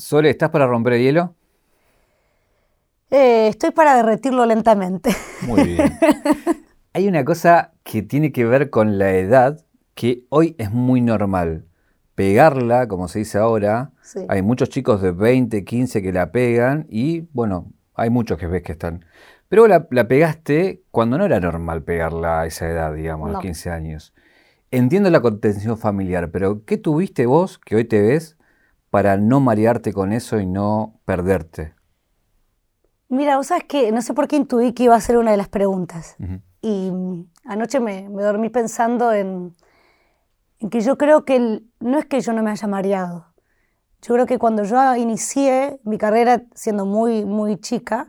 Sole, ¿estás para romper el hielo? Eh, estoy para derretirlo lentamente. Muy bien. Hay una cosa que tiene que ver con la edad que hoy es muy normal. Pegarla, como se dice ahora, Sí. hay muchos chicos de 20, 15 que la pegan y bueno, hay muchos que ves que están. Pero la, la pegaste cuando no era normal pegarla a esa edad, digamos, a los No. 15 años. Entiendo la contención familiar, pero ¿qué tuviste vos que hoy te ves para no marearte con eso y no perderte? Mira, vos sabes que no sé por qué intuí que iba a ser una de las preguntas. Ujú. Y anoche me, me dormí pensando en, en que yo creo que el- no es que yo no me haya mareado. Yo creo que cuando yo inicié mi carrera siendo muy, muy chica,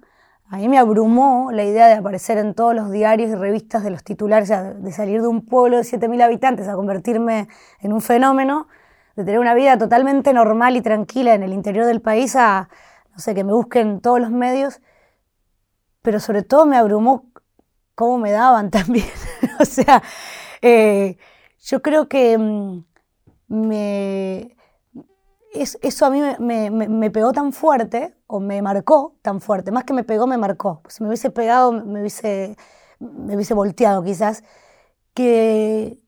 a mí me abrumó la idea de aparecer en todos los diarios y revistas de los titulares, o sea, de salir de un pueblo de 7.000 habitantes a convertirme en un fenómeno, de tener una vida totalmente normal y tranquila en el interior del país a, no sé, que me busquen todos los medios, pero sobre todo me abrumó cómo me daban también. o sea, eh, yo creo que mm, me, es- eso a mí me- me- me pegó tan fuerte, o me marcó tan fuerte, más que me pegó, me marcó. Si me hubiese pegado, me hubiese, me hubiese volteado quizás, que,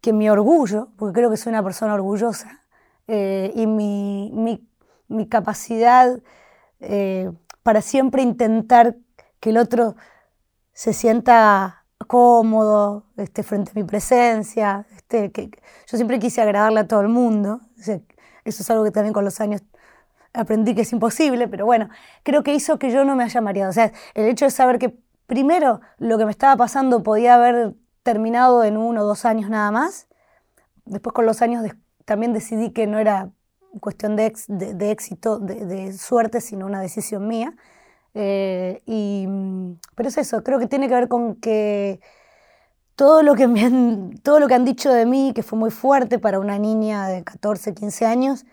que mi orgullo, porque creo que soy una persona orgullosa, eh, y mi, mi- mi capacidad eh, para siempre intentar que el otro se sienta cómodo este, frente a mi presencia. Este, que, yo siempre quise agradarle a todo el mundo. O sea, eso es algo que también con los años aprendí que es imposible, pero bueno, creo que hizo que yo no me haya mareado. O sea, el hecho de saber que primero lo que me estaba pasando podía haber terminado en uno o dos años nada más. Después con los años des- también decidí que no era cuestión de, ex- de- de éxito, de, de suerte, sino una decisión mía. Eh, y, pero es eso, creo que tiene que ver con que todo lo que, me han, todo lo que han dicho de mí, que fue muy fuerte para una niña de 14, 15 años,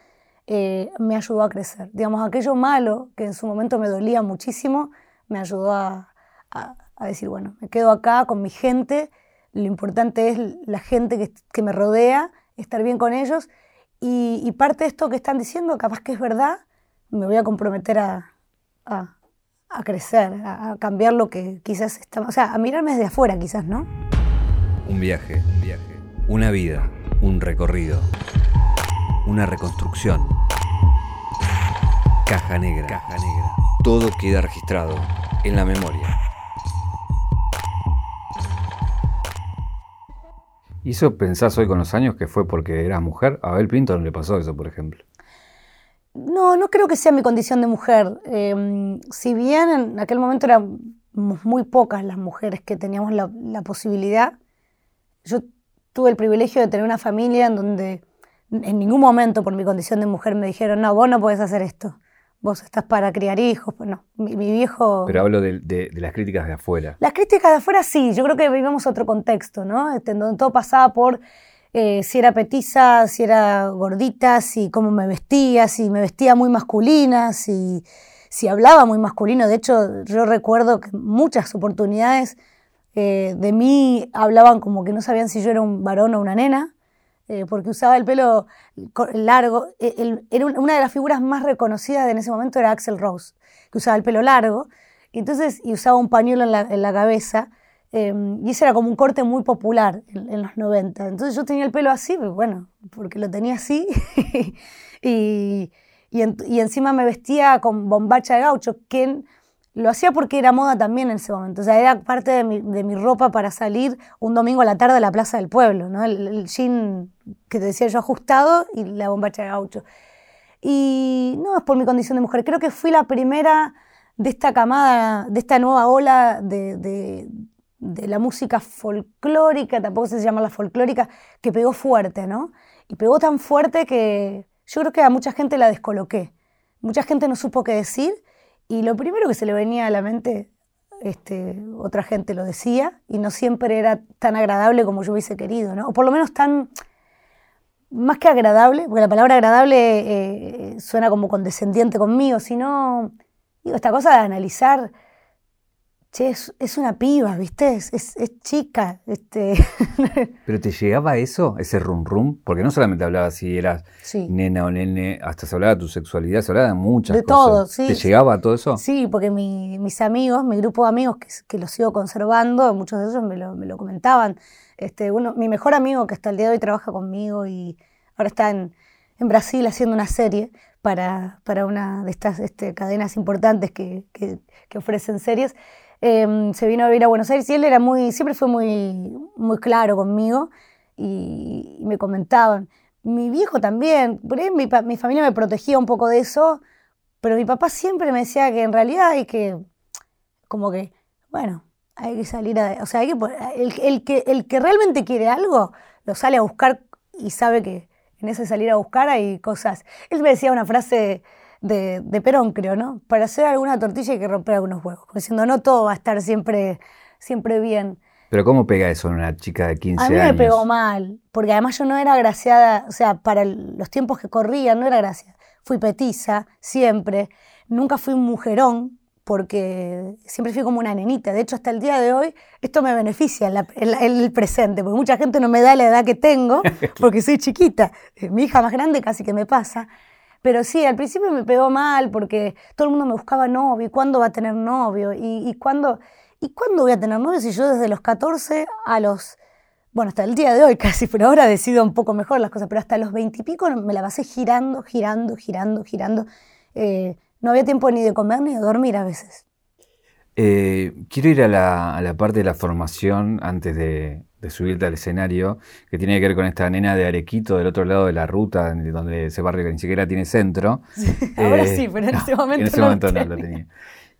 eh, me ayudó a crecer. Digamos, aquello malo, que en su momento me dolía muchísimo, me ayudó a, a- a decir, bueno, me quedo acá con mi gente, lo importante es la gente que, que me rodea, estar bien con ellos, y, y parte de esto que están diciendo, capaz que es verdad, me voy a comprometer a, a- a crecer, a, a cambiar lo que quizás está, o sea, a mirarme desde afuera quizás, ¿no? Un viaje, un viaje, una vida, un recorrido, una reconstrucción. Caja negra, caja negra. Todo queda registrado en la memoria. ¿Y eso pensás hoy con los años que fue porque eras mujer? A Abel Pinto no le pasó eso, por ejemplo. No, no creo que sea mi condición de mujer. Eh, si bien en aquel momento éramos muy pocas las mujeres que teníamos la, la posibilidad, yo tuve el privilegio de tener una familia en donde en ningún momento por mi condición de mujer me dijeron, no, vos no podés hacer esto, vos estás para criar hijos. Pues no, mi, mi viejo... Pero hablo de, de- de las críticas de afuera. Las críticas de afuera sí, yo creo que vivimos otro contexto, ¿no? Este, en donde todo pasaba por eh, si era petiza, si era gordita, si cómo me vestía, si me vestía muy masculina, si, si hablaba muy masculino. De hecho, yo recuerdo que muchas oportunidades eh, de mí hablaban como que no sabían si yo era un varón o una nena, eh, porque usaba el pelo largo. Eh, el- un- una de las figuras más reconocidas en ese momento era Axel Rose, que usaba el pelo largo. Y entonces, y usaba un pañuelo en la, en la cabeza. eh, y ese era como un corte muy popular en, en los 90. Entonces yo tenía el pelo así, pues bueno, porque lo tenía así. y, y, en- y encima me vestía con bombacha de gaucho, que lo hacía porque era moda también en ese momento. O sea, era parte de mi, de mi ropa para salir un domingo a la tarde a la plaza del pueblo, ¿no? El, el jean que te decía yo ajustado y la bombacha de gaucho. Y no es por mi condición de mujer, creo que fui la primera de esta camada, de esta nueva ola de, de- la música folclórica, tampoco se llama la folclórica, que pegó fuerte, ¿no? Y pegó tan fuerte que yo creo que a mucha gente la descoloqué. Mucha gente no supo qué decir y lo primero que se le venía a la mente, este, otra gente lo decía y no siempre era tan agradable como yo hubiese querido, ¿no? O por lo menos tan, más que agradable, porque la palabra agradable eh, suena como condescendiente conmigo, sino, digo, esta cosa de analizar che, es, una piba, ¿viste? Es, es, chica. Este. ¿Pero te llegaba eso, ese rum rum? Porque no solamente hablaba si eras nena o nene, hasta se hablaba de tu sexualidad, se hablaba de muchas de cosas. todo, sí. ¿Te llegaba todo eso? Sí, porque mis amigos, mi grupo de amigos que, que los sigo conservando, muchos de ellos me lo, me lo comentaban. Este, uno, mi mejor amigo que hasta el día de hoy trabaja conmigo y ahora está en, en Brasil haciendo una serie para, para una de estas este, cadenas importantes que, que, que ofrecen series. Em, se vino a vivir a Buenos Aires y él era muy, siempre fue muy, muy claro conmigo y, me comentaban. Mi viejo también, mi, mi, familia me protegía un poco de eso, pero mi papá siempre me decía que en realidad hay que, como que, bueno, hay que salir a, o sea, hay que, el, el, que, el que realmente quiere algo, lo sale a buscar y sabe que en ese salir a buscar hay cosas. Él me decía una frase de, Perón, creo, ¿no? Para hacer alguna tortilla hay que romper algunos huevos, diciendo no todo va a estar siempre, siempre bien. Pero ¿cómo pega eso en una chica de 15 años? A mí me pegó mal, porque además yo no era graciada, o sea, para los tiempos que corrían no era gracia. Fui petiza, siempre. Nunca fui un mujerón, porque siempre fui como una nenita. De hecho, hasta el día de hoy, esto me beneficia en, en el presente, porque mucha gente no me da la edad que tengo, porque soy chiquita. Mi hija más grande casi que me pasa. Pero sí, al principio me pegó mal porque todo el mundo me buscaba novio, ¿y cuándo va a tener novio? ¿Y, cuándo, ¿Y cuándo voy a tener novio? Si yo desde los 14 a los, bueno, hasta el día de hoy casi, pero ahora decido un poco mejor las cosas, pero hasta los 20 y pico me la pasé girando, girando, girando, girando. Eh, no había tiempo ni de comer ni de dormir a veces. Eh, quiero ir a la, parte de la formación antes de, subirte al escenario, que tiene que ver con esta nena de Arequito del otro lado de la ruta, donde ese barrio que ni siquiera tiene centro. ahora eh, sí, pero en ese momento, en ese momento no, lo tenía.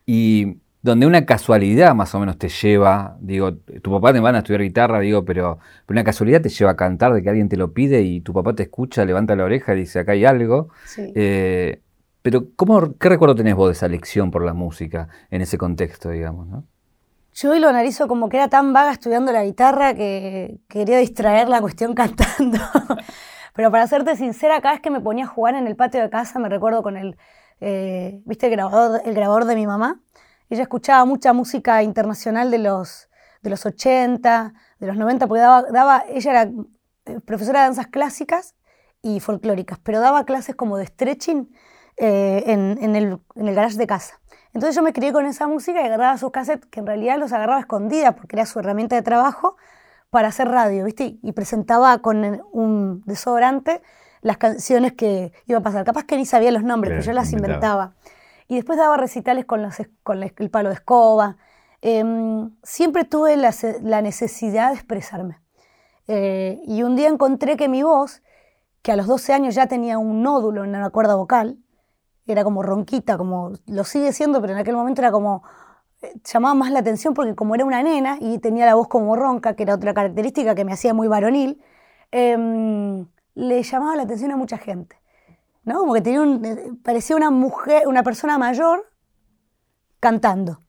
Y donde una casualidad más o menos te lleva, digo, tu papá te van a estudiar guitarra, digo, pero, una casualidad te lleva a cantar de que alguien te lo pide y tu papá te escucha, levanta la oreja y dice, acá hay algo. Sí. Eh, pero ¿cómo, ¿qué recuerdo tenés vos de esa lección por la música en ese contexto, digamos? Yo hoy lo analizo como que era tan vaga estudiando la guitarra que quería distraer la cuestión cantando. Pero para serte sincera, cada vez que me ponía a jugar en el patio de casa, me recuerdo con el, eh, ¿viste grabador, el grabador de mi mamá? Ella escuchaba mucha música internacional de los, de los 80, de los 90, porque daba, daba ella era eh, profesora de danzas clásicas y folclóricas, pero daba clases como de stretching eh, en, el, en, el, garage de casa. Entonces yo me crié con esa música y agarraba sus cassettes, que en realidad los agarraba escondidas porque era su herramienta de trabajo para hacer radio, ¿viste? Y presentaba con un desodorante las canciones que iba a pasar. Capaz que ni sabía los nombres, pero yo las inventaba. Y después daba recitales con, los, con el palo de escoba. Em, siempre tuve la, la, necesidad de expresarme. Eh, y un día encontré que mi voz, que a los 12 años ya tenía un nódulo en la cuerda vocal, era como ronquita, como lo sigue siendo, pero en aquel momento era como eh, llamaba más la atención porque como era una nena y tenía la voz como ronca, que era otra característica que me hacía muy varonil, em, le llamaba la atención a mucha gente. ¿no? Como que tenía un, eh, parecía una mujer, una persona mayor cantando.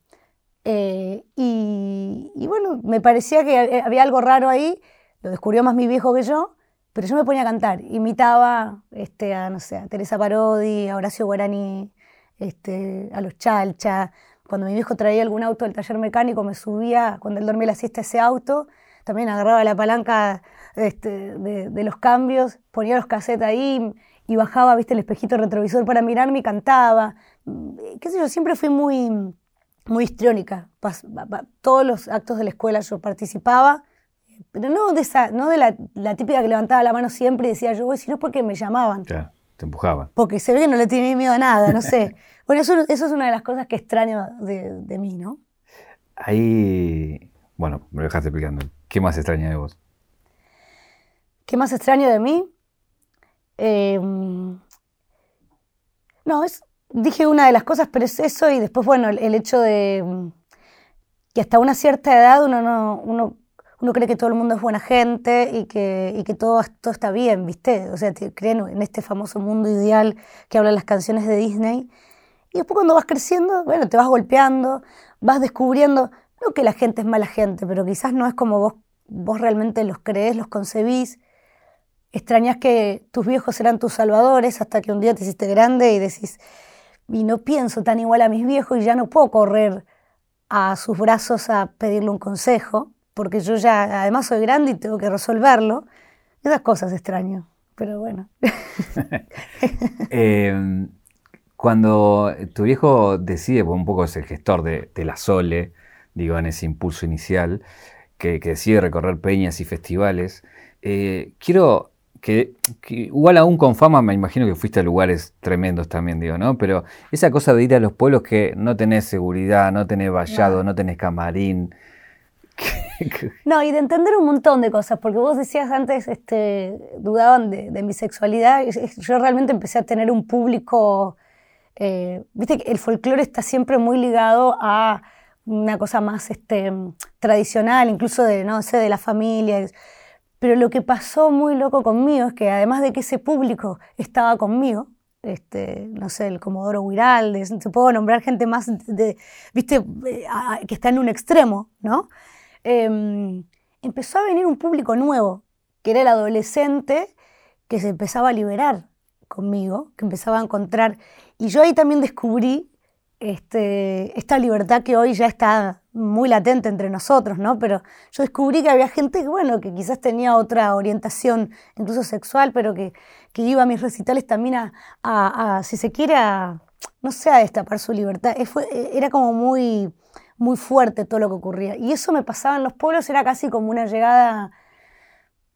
Eh, y, y, bueno, me parecía que había algo raro ahí, lo descubrió más mi viejo que yo, pero yo me ponía a cantar, imitaba este, a, no sé, a Teresa Parodi, a Horacio Guarani, este, a los Chalcha. Cuando mi viejo traía algún auto del taller mecánico, me subía, cuando él dormía la siesta, ese auto. También agarraba la palanca este, de, los cambios, ponía los cassettes ahí y bajaba, viste, el espejito retrovisor para mirarme y cantaba. Qué sé yo, siempre fui muy, muy histriónica. Todos los actos de la escuela yo participaba pero no de, esa, no de la, típica que levantaba la mano siempre y decía yo voy, sino porque me llamaban. Claro, te empujaban. Porque se ve que no le tiene miedo a nada, no sé. bueno, eso, eso es una de las cosas que extraño de, de mí, ¿no? Ahí, bueno, me lo dejaste explicando. ¿Qué más extraña de vos? ¿Qué más extraño de mí? Em, no, es, dije una de las cosas, pero es eso y después, bueno, el, hecho de que hasta una cierta edad uno no, uno uno cree que todo el mundo es buena gente y que, y que todo, todo está bien, ¿viste? O sea, te creen en este famoso mundo ideal que hablan las canciones de Disney. Y después cuando vas creciendo, bueno, te vas golpeando, vas descubriendo, no que la gente es mala gente, pero quizás no es como vos, vos realmente los crees, los concebís. Extrañas que tus viejos eran tus salvadores hasta que un día te hiciste grande y decís, y no pienso tan igual a mis viejos y ya no puedo correr a sus brazos a pedirle un consejo, porque yo ya además soy grande y tengo que resolverlo. Esas cosas extraño, pero bueno. Em, cuando tu viejo decide, pues un poco es el gestor de, la Sole, digo, en ese impulso inicial, que, decide recorrer peñas y festivales, eh, quiero que, igual aún con fama me imagino que fuiste a lugares tremendos también, digo, ¿no? Pero esa cosa de ir a los pueblos que no tenés seguridad, no tenés vallado, no, tenés camarín. no, y de entender un montón de cosas, porque vos decías antes, este, dudaban de, mi sexualidad, yo realmente empecé a tener un público, eh, viste que el folclore está siempre muy ligado a una cosa más este, tradicional, incluso de, no sé, de la familia. Pero lo que pasó muy loco conmigo es que además de que ese público estaba conmigo, este, no sé, el Comodoro Huiralde, se puedo nombrar gente más, de, viste, eh, que está en un extremo, ¿no? Em, empezó a venir un público nuevo, que era el adolescente que se empezaba a liberar conmigo, que empezaba a encontrar. Y yo ahí también descubrí este, esta libertad que hoy ya está muy latente entre nosotros, ¿no? Pero yo descubrí que había gente bueno, que quizás tenía otra orientación, incluso sexual, pero que, que iba a mis recitales también a, a, si se quiere, no sé, a destapar su libertad. era como muy, muy fuerte todo lo que ocurría. Y eso me pasaba en los pueblos, era casi como una llegada,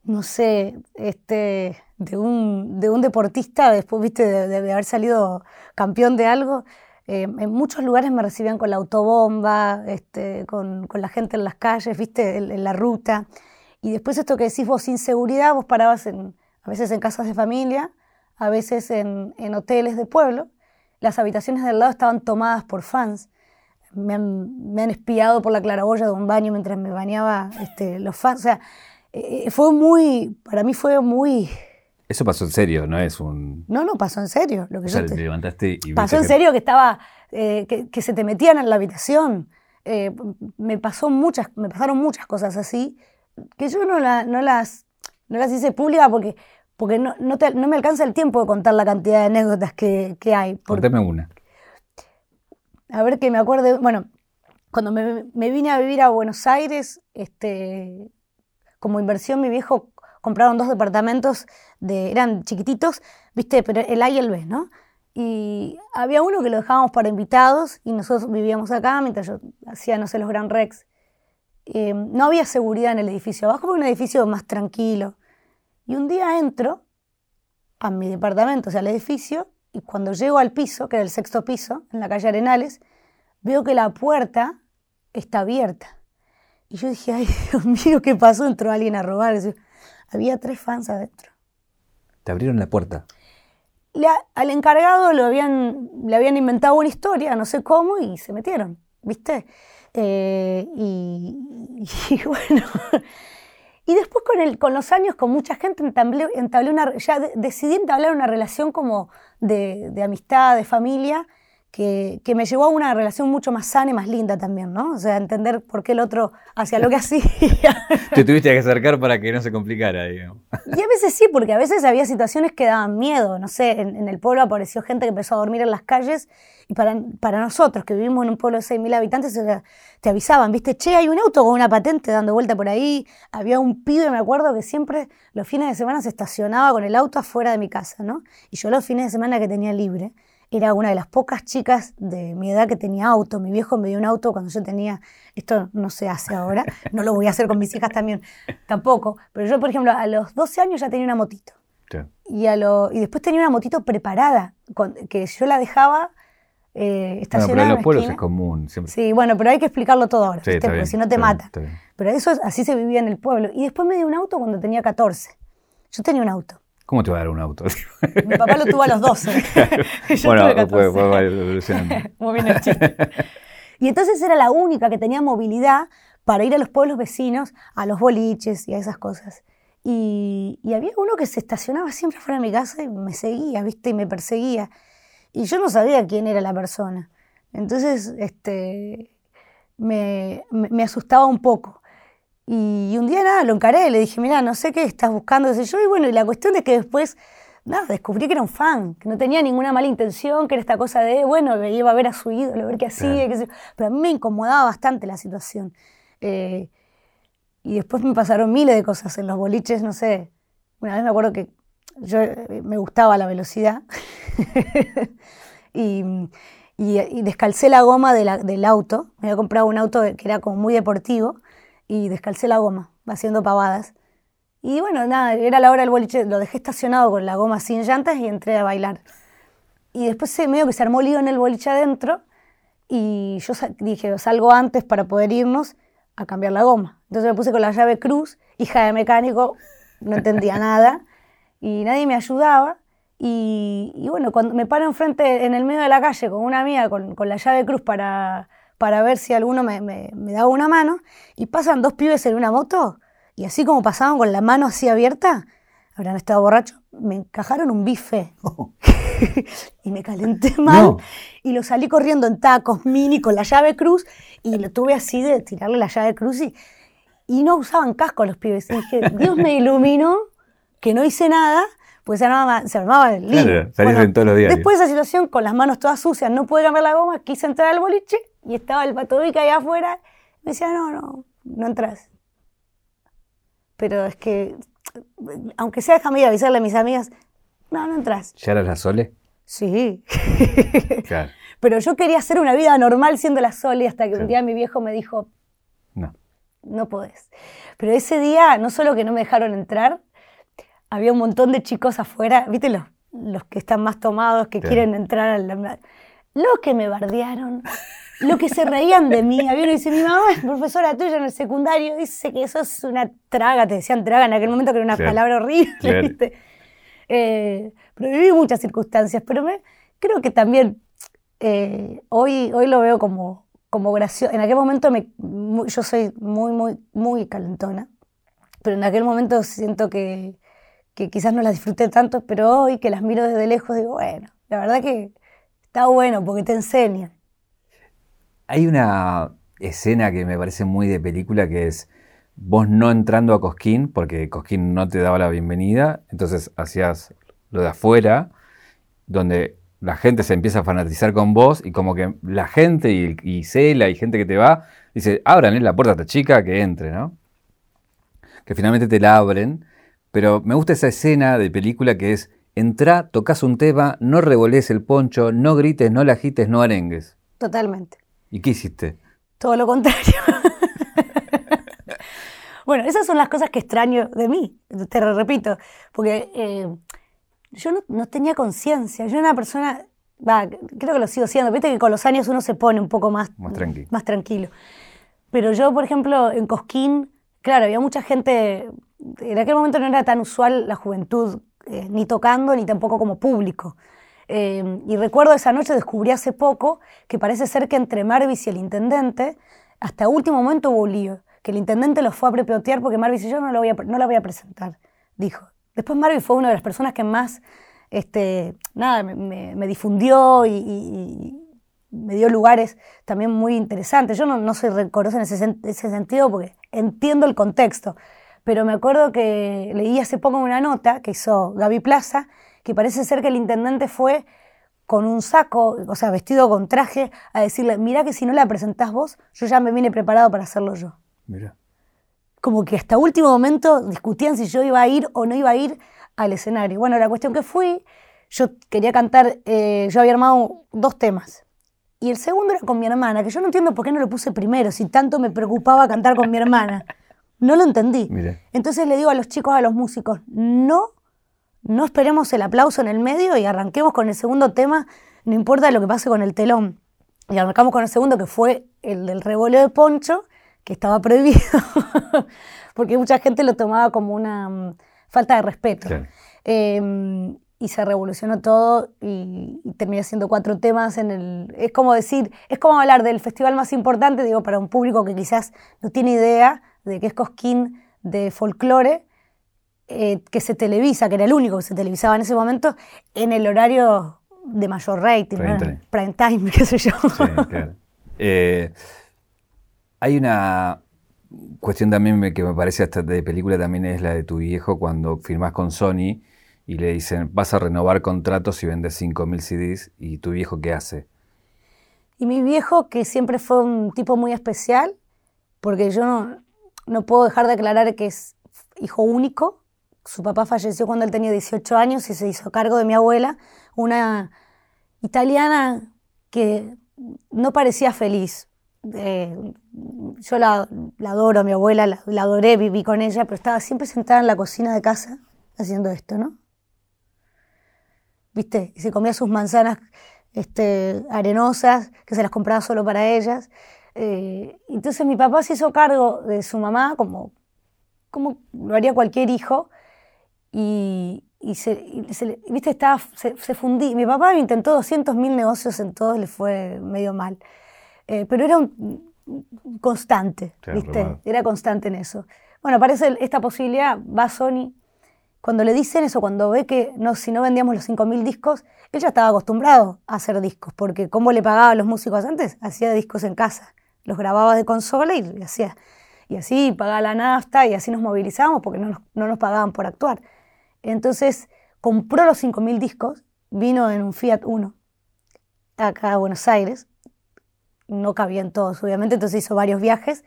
no sé, este, de, un, de un deportista, después, viste, de haber salido campeón de algo eh, en muchos lugares me recibían con la autobomba, este, con, la gente en las calles, viste, en, la ruta. Y después esto que decís vos, sin seguridad, vos parabas en, a veces en casas de familia, a veces en, hoteles de pueblo. Las habitaciones del lado estaban tomadas por fans. Me han, me han espiado por la claraboya de un baño mientras me bañaba este, los fans. O sea, eh, fue muy, para mí fue muy eso pasó en serio, no es un... No, no, pasó en serio. Lo que o sea, te levantaste y... Pasó en serio que estaba, eh, que, se te metían en la habitación. Eh, me, pasó muchas, me pasaron muchas cosas así, que yo no, no, las, no las hice públicas porque, porque no, no, me alcanza el tiempo de contar la cantidad de anécdotas que, que hay. Contame una. A ver que me acuerde, bueno, cuando me, vine a vivir a Buenos Aires, este, como inversión mi viejo compraron dos departamentos, de, eran chiquititos, viste, pero el A y el B, ¿no? Y había uno que lo dejábamos para invitados y nosotros vivíamos acá mientras yo hacía, no sé, los Gran Rex. Eh, no había seguridad en el edificio abajo, fue un edificio más tranquilo. Y un día entro a mi departamento, o sea, al edificio, y cuando llego al piso, que era el sexto piso, en la calle Arenales, veo que la puerta está abierta. Y yo dije, ay, Dios mío, ¿qué pasó? Entró alguien a robar. Había tres fans adentro. ¿Te abrieron la puerta? al encargado lo habían, le habían inventado una historia, no sé cómo, y se metieron, ¿viste? Eh, y, bueno. Y después con, el, con los años, con mucha gente, entablé, una, ya decidí entablar una relación como de, amistad, de familia, que, me llevó a una relación mucho más sana y más linda también, ¿no? O sea, entender por qué el otro hacía lo que hacía. Te tuviste que acercar para que no se complicara, digamos. Y a veces sí, porque a veces había situaciones que daban miedo. No sé, en, el pueblo apareció gente que empezó a dormir en las calles y para, para nosotros, que vivimos en un pueblo de 6.000 habitantes, te avisaban, ¿viste? Che, hay un auto con una patente dando vuelta por ahí. Había un pibe, me acuerdo, que siempre los fines de semana se estacionaba con el auto afuera de mi casa, ¿no? Y yo los fines de semana que tenía libre era una de las pocas chicas de mi edad que tenía auto. Mi viejo me dio un auto cuando yo tenía, esto no se hace ahora, no lo voy a hacer con mis hijas también, tampoco. Pero yo, por ejemplo, a los 12 años ya tenía una motito. Y, a lo, y después tenía una motito preparada, que yo la dejaba eh, estacionada. pero en los pueblos es común. Sí, bueno, pero hay que explicarlo todo ahora, porque si no te mata. pero eso así se vivía en el pueblo. Y después me dio un auto cuando tenía 14. Yo tenía un auto. ¿Cómo te va a dar un auto? Mi papá lo tuvo a los 12. bueno, fue, fue Muy bien el chiste. Y entonces era la única que tenía movilidad para ir a los pueblos vecinos, a los boliches y a esas cosas. Y, había uno que se estacionaba siempre fuera de mi casa y me seguía, ¿viste? Y me perseguía. Y yo no sabía quién era la persona. Entonces, este, me, me asustaba un poco. Y un día nada, lo encaré, le dije, mira, no sé qué estás buscando, sé yo, y bueno, y la cuestión es que después nada, descubrí que era un fan, que no tenía ninguna mala intención, que era esta cosa de, bueno, iba a ver a su ídolo, a ver qué hacía, qué sé yo. pero a mí me incomodaba bastante la situación. Eh, y después me pasaron miles de cosas en los boliches, no sé. Una vez me acuerdo que yo eh, me gustaba la velocidad y, y, descalcé la goma del auto. Me había comprado un auto que era como muy deportivo y descalcé la goma, haciendo pavadas. Y bueno, nada, era la hora del boliche, lo dejé estacionado con la goma sin llantas y entré a bailar. Y después se medio que se armó lío en el boliche adentro y yo dije, salgo antes para poder irnos a cambiar la goma. Entonces me puse con la llave cruz, hija de mecánico, no entendía nada y nadie me ayudaba. Y, bueno, cuando me paro enfrente en el medio de la calle con una amiga con, con la llave cruz para, para ver si alguno me, me, me, daba una mano y pasan dos pibes en una moto y así como pasaban con la mano así abierta, habrán estado borrachos, me encajaron un bife y me calenté mal y lo salí corriendo en tacos mini con la llave cruz y lo tuve así de tirarle la llave cruz y, y no usaban casco los pibes. Y dije, Dios me iluminó que no hice nada, pues se armaba, se armaba el lío. Claro, todos los días. Después de esa situación, con las manos todas sucias, no pude cambiar la goma, quise entrar al boliche y estaba el patobica ahí afuera. Me decía, no, no, no entras. Pero es que, aunque sea, déjame ir a avisarle a mis amigas, no, no entras. ¿Ya eras la Sole? Sí. claro. Pero yo quería hacer una vida normal siendo la Sole hasta que un día mi viejo me dijo, no. No podés. Pero ese día, no solo que no me dejaron entrar, había un montón de chicos afuera, ¿viste los, los que están más tomados, que quieren entrar al... Los que me bardearon, los que se reían de mí. Había uno que dice, mi mamá es profesora tuya en el secundario, dice que eso es una traga, te decían traga en aquel momento que era una palabra horrible, ¿viste? Eh, pero viví muchas circunstancias, pero me, creo que también eh, hoy, hoy lo veo como, como gracioso. En aquel momento me, yo soy muy, muy, muy calentona, pero en aquel momento siento que, que quizás no las disfruté tanto, pero hoy que las miro desde lejos digo, bueno, la verdad que está bueno porque te enseñan. Hay una escena que me parece muy de película que es vos no entrando a Cosquín, porque Cosquín no te daba la bienvenida, entonces hacías lo de afuera, donde la gente se empieza a fanatizar con vos y como que la gente y, y Cela y gente que te va, dice, abran la puerta a esta chica que entre, ¿no? Que finalmente te la abren, pero me gusta esa escena de película que es, entra, tocas un tema, no revolés el poncho, no grites, no la agites, no arengues. Totalmente. ¿Y qué hiciste? Todo lo contrario. Bueno, esas son las cosas que extraño de mí, te lo repito, porque eh, yo no, tenía conciencia, yo era una persona, creo que lo sigo siendo, viste que con los años uno se pone un poco más, más, tranquilo. Pero yo, por ejemplo, en Cosquín, claro, había mucha gente, en aquel momento no era tan usual la juventud, eh, ni tocando, ni tampoco como público. Eh, y recuerdo esa noche, descubrí hace poco que parece ser que entre Marvis y el intendente, hasta último momento hubo lío que el intendente lo fue a prepeotear porque Marvis y yo no, lo voy a, no la voy a presentar, dijo. Después Marvis fue una de las personas que más este, nada, me, difundió y, me dio lugares también muy interesantes. Yo no, no soy rencorosa en ese, ese, sentido porque entiendo el contexto, pero me acuerdo que leí hace poco una nota que hizo Gaby Plaza, que parece ser que el intendente fue con un saco, o sea, vestido con traje, a decirle, mira que si no la presentás vos, yo ya me vine preparado para hacerlo yo. Como que hasta último momento discutían si yo iba a ir o no iba a ir al escenario. Bueno, la cuestión que fui, yo quería cantar, eh, yo había armado dos temas. Y el segundo era con mi hermana, que yo no entiendo por qué no lo puse primero, si tanto me preocupaba cantar con mi hermana. No lo entendí. Entonces le digo a los chicos, a los músicos, no, no esperemos el aplauso en el medio y arranquemos con el segundo tema, no importa lo que pase con el telón. Y arrancamos con el segundo, que fue el del revuelo de Poncho, que estaba prohibido, porque mucha gente lo tomaba como una mm, falta de respeto. Em, y se revolucionó todo y, terminé haciendo cuatro temas en el... Es como decir, es como hablar del festival más importante, digo, para un público que quizás no tiene idea de qué es Cosquín de folclore, eh, que se televisa, que era el único que se televisaba en ese momento, en el horario de mayor rating, prime, time. qué sé yo. Sí, claro. Eh, hay una cuestión también que me parece hasta de película también es la de tu viejo cuando firmás con Sony y le dicen, vas a renovar contratos y vendes 5.000 CDs, ¿y tu viejo qué hace? Y mi viejo, que siempre fue un tipo muy especial, porque yo no, no puedo dejar de aclarar que es hijo único. Su papá falleció cuando él tenía 18 años y se hizo cargo de mi abuela, una italiana que no parecía feliz. Eh, yo la, adoro a mi abuela, la, adoré, viví con ella, pero estaba siempre sentada en la cocina de casa haciendo esto, ¿no? ¿Viste? Y se comía sus manzanas este, arenosas, que se las compraba solo para ellas. Eh, entonces mi papá se hizo cargo de su mamá, como, como lo haría cualquier hijo, y, se, ¿viste? Estaba, se, fundí. Mi papá intentó 200.000 negocios en todos, le fue medio mal. Eh, pero era un, constante, ¿viste? Era constante en eso. Bueno, aparece esta posibilidad, va Sony cuando le dicen eso, cuando ve que no, si no vendíamos los 5.000 discos, él ya estaba acostumbrado a hacer discos, porque como le pagaba a los músicos antes, hacía discos en casa, los grababa de consola y hacía. Y así pagaba la nafta y así nos movilizábamos porque no nos, no nos pagaban por actuar. Entonces compró los 5.000 discos, vino en un Fiat Uno acá a Buenos Aires, no cabían todos obviamente, entonces hizo varios viajes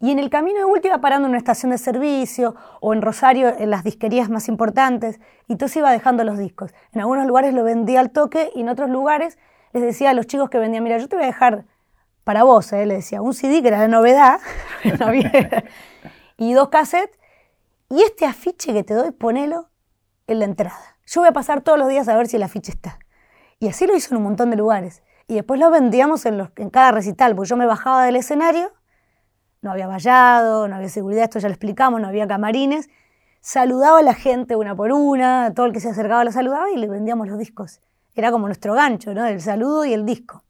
y en el camino de vuelta iba parando en una estación de servicio o en Rosario en las disquerías más importantes y entonces iba dejando los discos. En algunos lugares lo vendía al toque y en otros lugares les decía a los chicos que vendían, mira, yo te voy a dejar para vos, ¿eh? le decía, un CD que era de novedad, y dos cassettes, y este afiche que te doy, ponelo en la entrada. Yo voy a pasar todos los días a ver si el afiche está. Y así lo hizo en un montón de lugares. Y después lo vendíamos en, los, en cada recital, porque yo me bajaba del escenario no había vallado, no había seguridad, esto ya lo explicamos, no había camarines. Saludaba a la gente una por una, todo el que se acercaba lo saludaba y le vendíamos los discos. Era como nuestro gancho, ¿no? El saludo y el disco.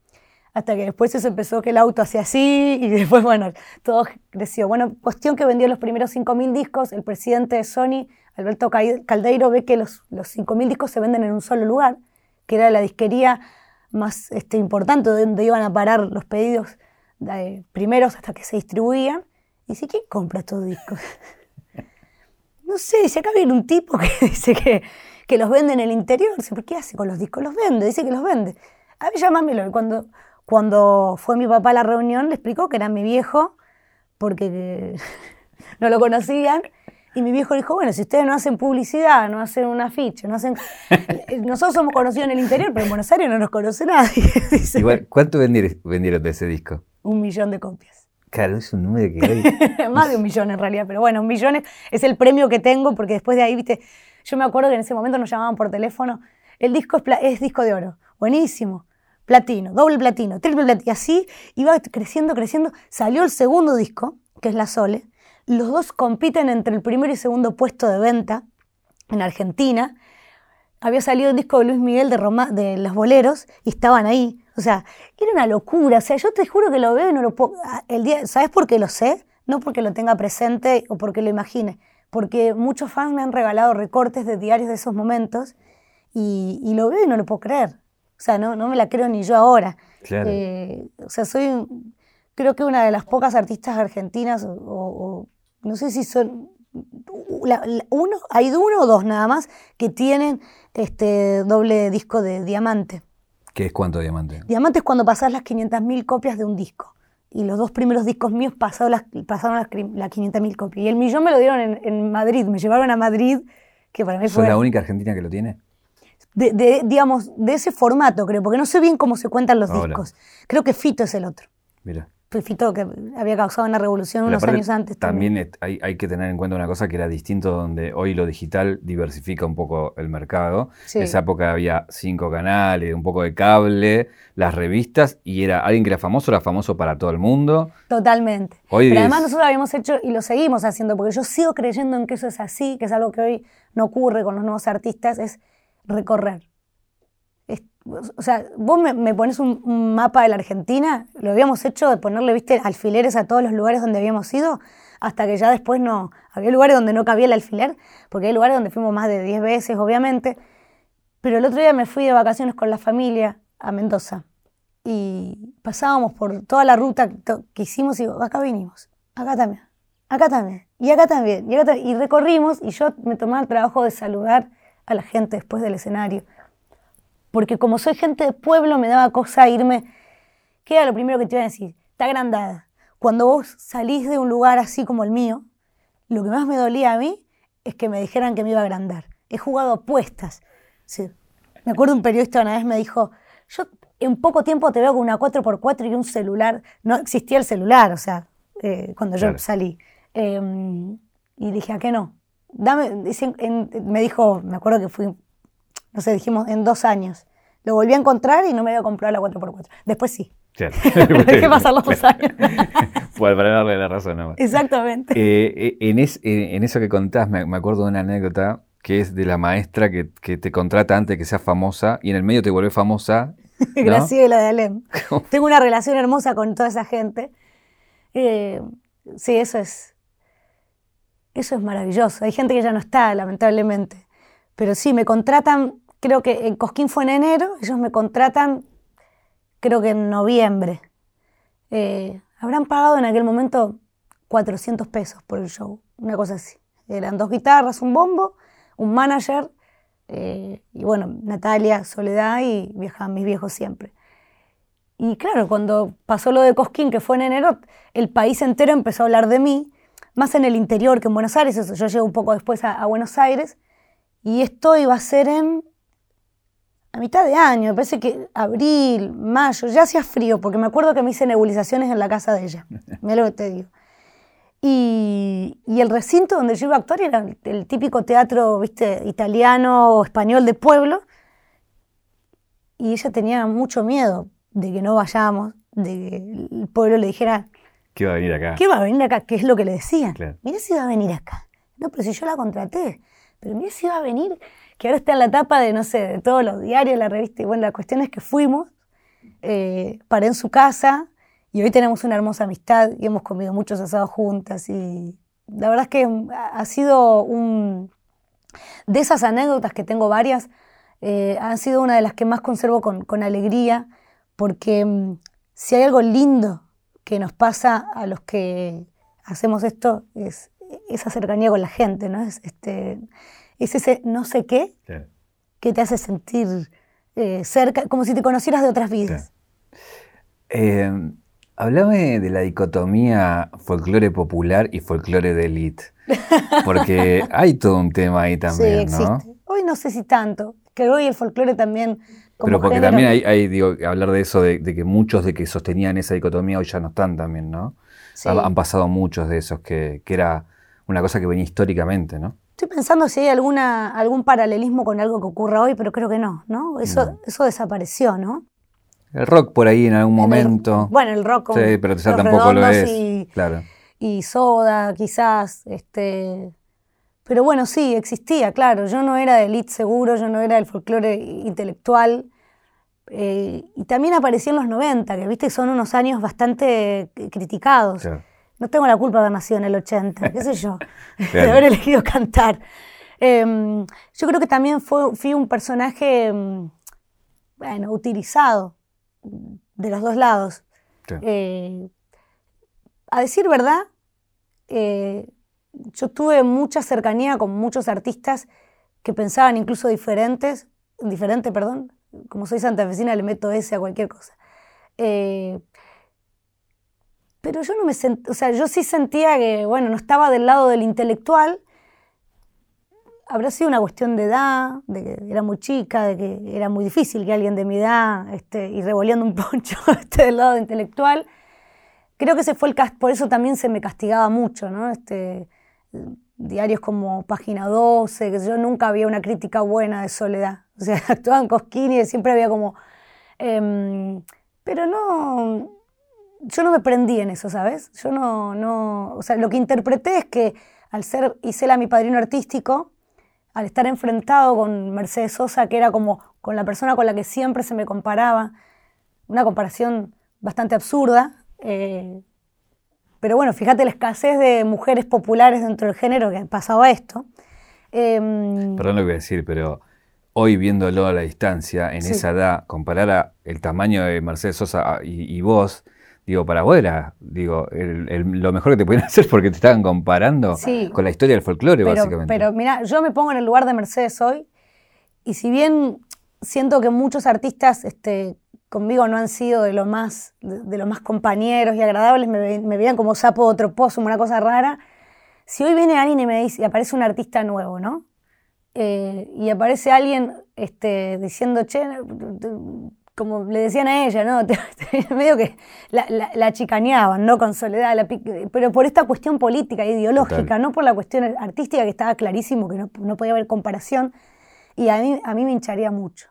Hasta que después eso empezó que el auto hacía así y después, bueno, todo creció. Bueno, cuestión que vendió los primeros 5.000 discos, el presidente de Sony, Alberto Caldeiro, ve que los, los 5.000 discos se venden en un solo lugar, que era la disquería más este, importante, donde iban a parar los pedidos primeros hasta que se distribuían. Y dice, ¿quién compra estos discos? no sé, dice, acá viene un tipo que dice que, que los vende en el interior. Dice, ¿por qué hace con los discos? Los vende, dice que los vende. A ver, llámamelo. Cuando, cuando fue mi papá a la reunión, le explicó que era mi viejo, porque no lo conocían. Y mi viejo dijo, bueno, si ustedes no hacen publicidad, no hacen un afiche, no hacen... Nosotros somos conocidos en el interior, pero en Buenos Aires no nos conoce nadie. Igual, ¿cuánto vendieron de ese disco? un millón de copias. Claro, es un número que hay. Más de un millón en realidad, pero bueno, un millón es, el premio que tengo porque después de ahí, viste, yo me acuerdo que en ese momento nos llamaban por teléfono, el disco es, disco de oro, buenísimo, platino, doble platino, triple platino, y así iba creciendo, creciendo, salió el segundo disco, que es La Sole, los dos compiten entre el primero y segundo puesto de venta en Argentina, había salido un disco de Luis Miguel de, Roma, de Los Boleros y estaban ahí. O sea, era una locura. O sea, yo te juro que lo veo y no lo puedo. Ah, el día, ¿Sabes por qué lo sé? No porque lo tenga presente o porque lo imagine. Porque muchos fans me han regalado recortes de diarios de esos momentos y, lo veo y no lo puedo creer. O sea, no, no me la creo ni yo ahora. Eh, o sea, soy, creo que una de las pocas artistas argentinas, o, no sé si son, uno, hay uno o dos nada más que tienen este doble disco de diamante. ¿Qué es cuánto diamante? Diamante es cuando pasas las 500.000 copias de un disco. Y los dos primeros discos míos pasaron las, pasaron las, 500.000 copias. Y el millón me lo dieron en, Madrid. Me llevaron a Madrid, que para mí fue... ¿Sos la única argentina que lo tiene? De, digamos, de ese formato, creo, porque no sé bien cómo se cuentan los discos. Creo que Fito es el otro. Mira. Fito que había causado una revolución unos años antes. También, hay, que tener en cuenta una cosa que era distinto, donde hoy lo digital diversifica un poco el mercado. En esa época había cinco canales, un poco de cable, las revistas, y era alguien que era famoso, era famoso para todo el mundo. Totalmente. Pero además nosotros habíamos hecho y lo seguimos haciendo, porque yo sigo creyendo en que eso es así, que es algo que hoy no ocurre con los nuevos artistas, es recorrer o sea, vos me, pones un, mapa de la Argentina, lo habíamos hecho de ponerle, viste, alfileres a todos los lugares donde habíamos ido, hasta que ya después no, había lugares donde no cabía el alfiler, porque hay lugares donde fuimos más de 10 veces, obviamente, pero el otro día me fui de vacaciones con la familia a Mendoza y pasábamos por toda la ruta que hicimos y digo, acá vinimos, acá también, acá también, y acá también, y, acá también. y recorrimos y yo me tomaba el trabajo de saludar a la gente después del escenario. Porque como soy gente de pueblo, me daba cosa irme. ¿Qué era lo primero que te iba a decir? Está agrandada. Cuando vos salís de un lugar así como el mío, lo que más me dolía a mí es que me dijeran que me iba a agrandar. He jugado apuestas. Sí. Me acuerdo un periodista una vez me dijo, yo en poco tiempo te veo con una 4x4 y un celular. No existía el celular, o sea, eh, cuando yo salí. Em, y dije, ¿a qué no? Dame, me dijo, me acuerdo que fui, no sé, dijimos en dos años. Lo volví a encontrar y no me había comprado la 4x4. Después sí. Claro. Dejé pasar los dos años. Pues para darle la razón. No. Exactamente. Eh, eh, en, en, eso que contás, me, me, acuerdo de una anécdota que es de la maestra que, que, te contrata antes de que seas famosa y en el medio te vuelve famosa. ¿no? Graciela de Alem. Tengo una relación hermosa con toda esa gente. Eh, sí, eso es, eso es maravilloso. Hay gente que ya no está, lamentablemente. Pero sí, me contratan, creo que en Cosquín fue en enero, ellos me contratan, creo que en noviembre. Eh, habrán pagado en aquel momento 400 pesos por el show, una cosa así. Eran dos guitarras, un bombo, un manager, eh, y bueno, Natalia, Soledad y viajaban mis viejos siempre. Y claro, cuando pasó lo de Cosquín, que fue en enero, el país entero empezó a hablar de mí, más en el interior que en Buenos Aires. Eso, yo llego un poco después a, Buenos Aires. Y esto iba a ser en a mitad de año, me parece que abril, mayo, ya hacía frío, porque me acuerdo que me hice nebulizaciones en la casa de ella. Mira lo que te digo. Y, y, el recinto donde yo iba a actuar era el típico teatro, viste, italiano o español de pueblo. Y ella tenía mucho miedo, de que no vayamos, de que el pueblo le dijera... ¿Qué va a venir acá? ¿Qué va a venir acá? ¿Qué es lo que le decían? Mira si va a venir acá. No, pero si yo la contraté. Pero mira si va a venir, que ahora está en la tapa de, no sé, de todos los diarios, la revista. Y bueno, la cuestión es que fuimos, eh, paré en su casa y hoy tenemos una hermosa amistad y hemos comido muchos asados juntas. Y la verdad es que ha sido un... De esas anécdotas que tengo varias, eh, han sido una de las que más conservo con, alegría porque mm, si hay algo lindo que nos pasa a los que hacemos esto, es esa cercanía con la gente, ¿no? Es, este, es ese no sé qué que te hace sentir eh, cerca, como si te conocieras de otras vidas. Eh, háblame de la dicotomía folclore popular y folclore de élite, porque hay todo un tema ahí también, sí, existe. Hoy no sé si tanto, que hoy el folclore también pero porque también hay, digo, hablar de eso, de, que muchos de que sostenían esa dicotomía hoy ya no están también, ¿no? Han pasado muchos de esos que, era una cosa que venía históricamente, ¿no? Estoy pensando si hay alguna, algún paralelismo con algo que ocurra hoy, pero creo que no, ¿no? Eso, eso desapareció, ¿no? El rock por ahí en algún momento. bueno, el rock con Sí, pero ya tampoco lo es. Y, claro. y soda, quizás, este pero bueno, sí, existía, claro. Yo no era de elite seguro, yo no era del folclore intelectual. Eh, y también apareció en los 90, que viste son unos años bastante criticados. No tengo la culpa de haber nacido en el 80, qué sé yo, de haber elegido cantar. Em, yo creo que también fue, fui un personaje, em, bueno, utilizado de los dos lados. Eh, a decir verdad, eh, yo tuve mucha cercanía con muchos artistas que pensaban incluso diferentes, diferente, perdón, como soy santafesina le meto ese a cualquier cosa. Eh, pero yo no me sentía, o sea, yo sí sentía que, bueno, no estaba del lado del intelectual. Habrá sido una cuestión de edad, de que era muy chica, de que era muy difícil que alguien de mi edad, este, y revoleando un poncho, esté del lado intelectual. Creo que ese fue el por eso también se me castigaba mucho, ¿no? Este, diarios como Página 12, que yo nunca había una crítica buena de Soledad. O sea, actuaban Cosquini y siempre había como... Em, pero no... Yo no me prendí en eso, ¿sabes? Yo no, no... O sea, lo que interpreté es que al ser Isela mi padrino artístico, al estar enfrentado con Mercedes Sosa, que era como con la persona con la que siempre se me comparaba, una comparación bastante absurda, eh, pero bueno, fíjate la escasez de mujeres populares dentro del género que pasaba esto. Em, Perdón lo que voy a decir, pero hoy viéndolo a la distancia, en esa edad, comparar el tamaño de Mercedes Sosa y, vos, digo, para vos era digo, lo mejor que te podían hacer porque te estaban comparando con la historia del folclore, básicamente. Pero mira, yo me pongo en el lugar de Mercedes hoy y si bien siento que muchos artistas este, conmigo no han sido de lo más, de, los más compañeros y agradables, me, me veían como sapo o troposo, una cosa rara. Si hoy viene alguien y me dice, y aparece un artista nuevo, ¿no? Eh, y aparece alguien este, diciendo, che, como le decían a ella, ¿no? medio que la, la, chicaneaban, ¿no? Con Soledad, pero por esta cuestión política, ideológica, no por la cuestión artística, que estaba clarísimo que no, no podía haber comparación, y a mí, a mí me hincharía mucho.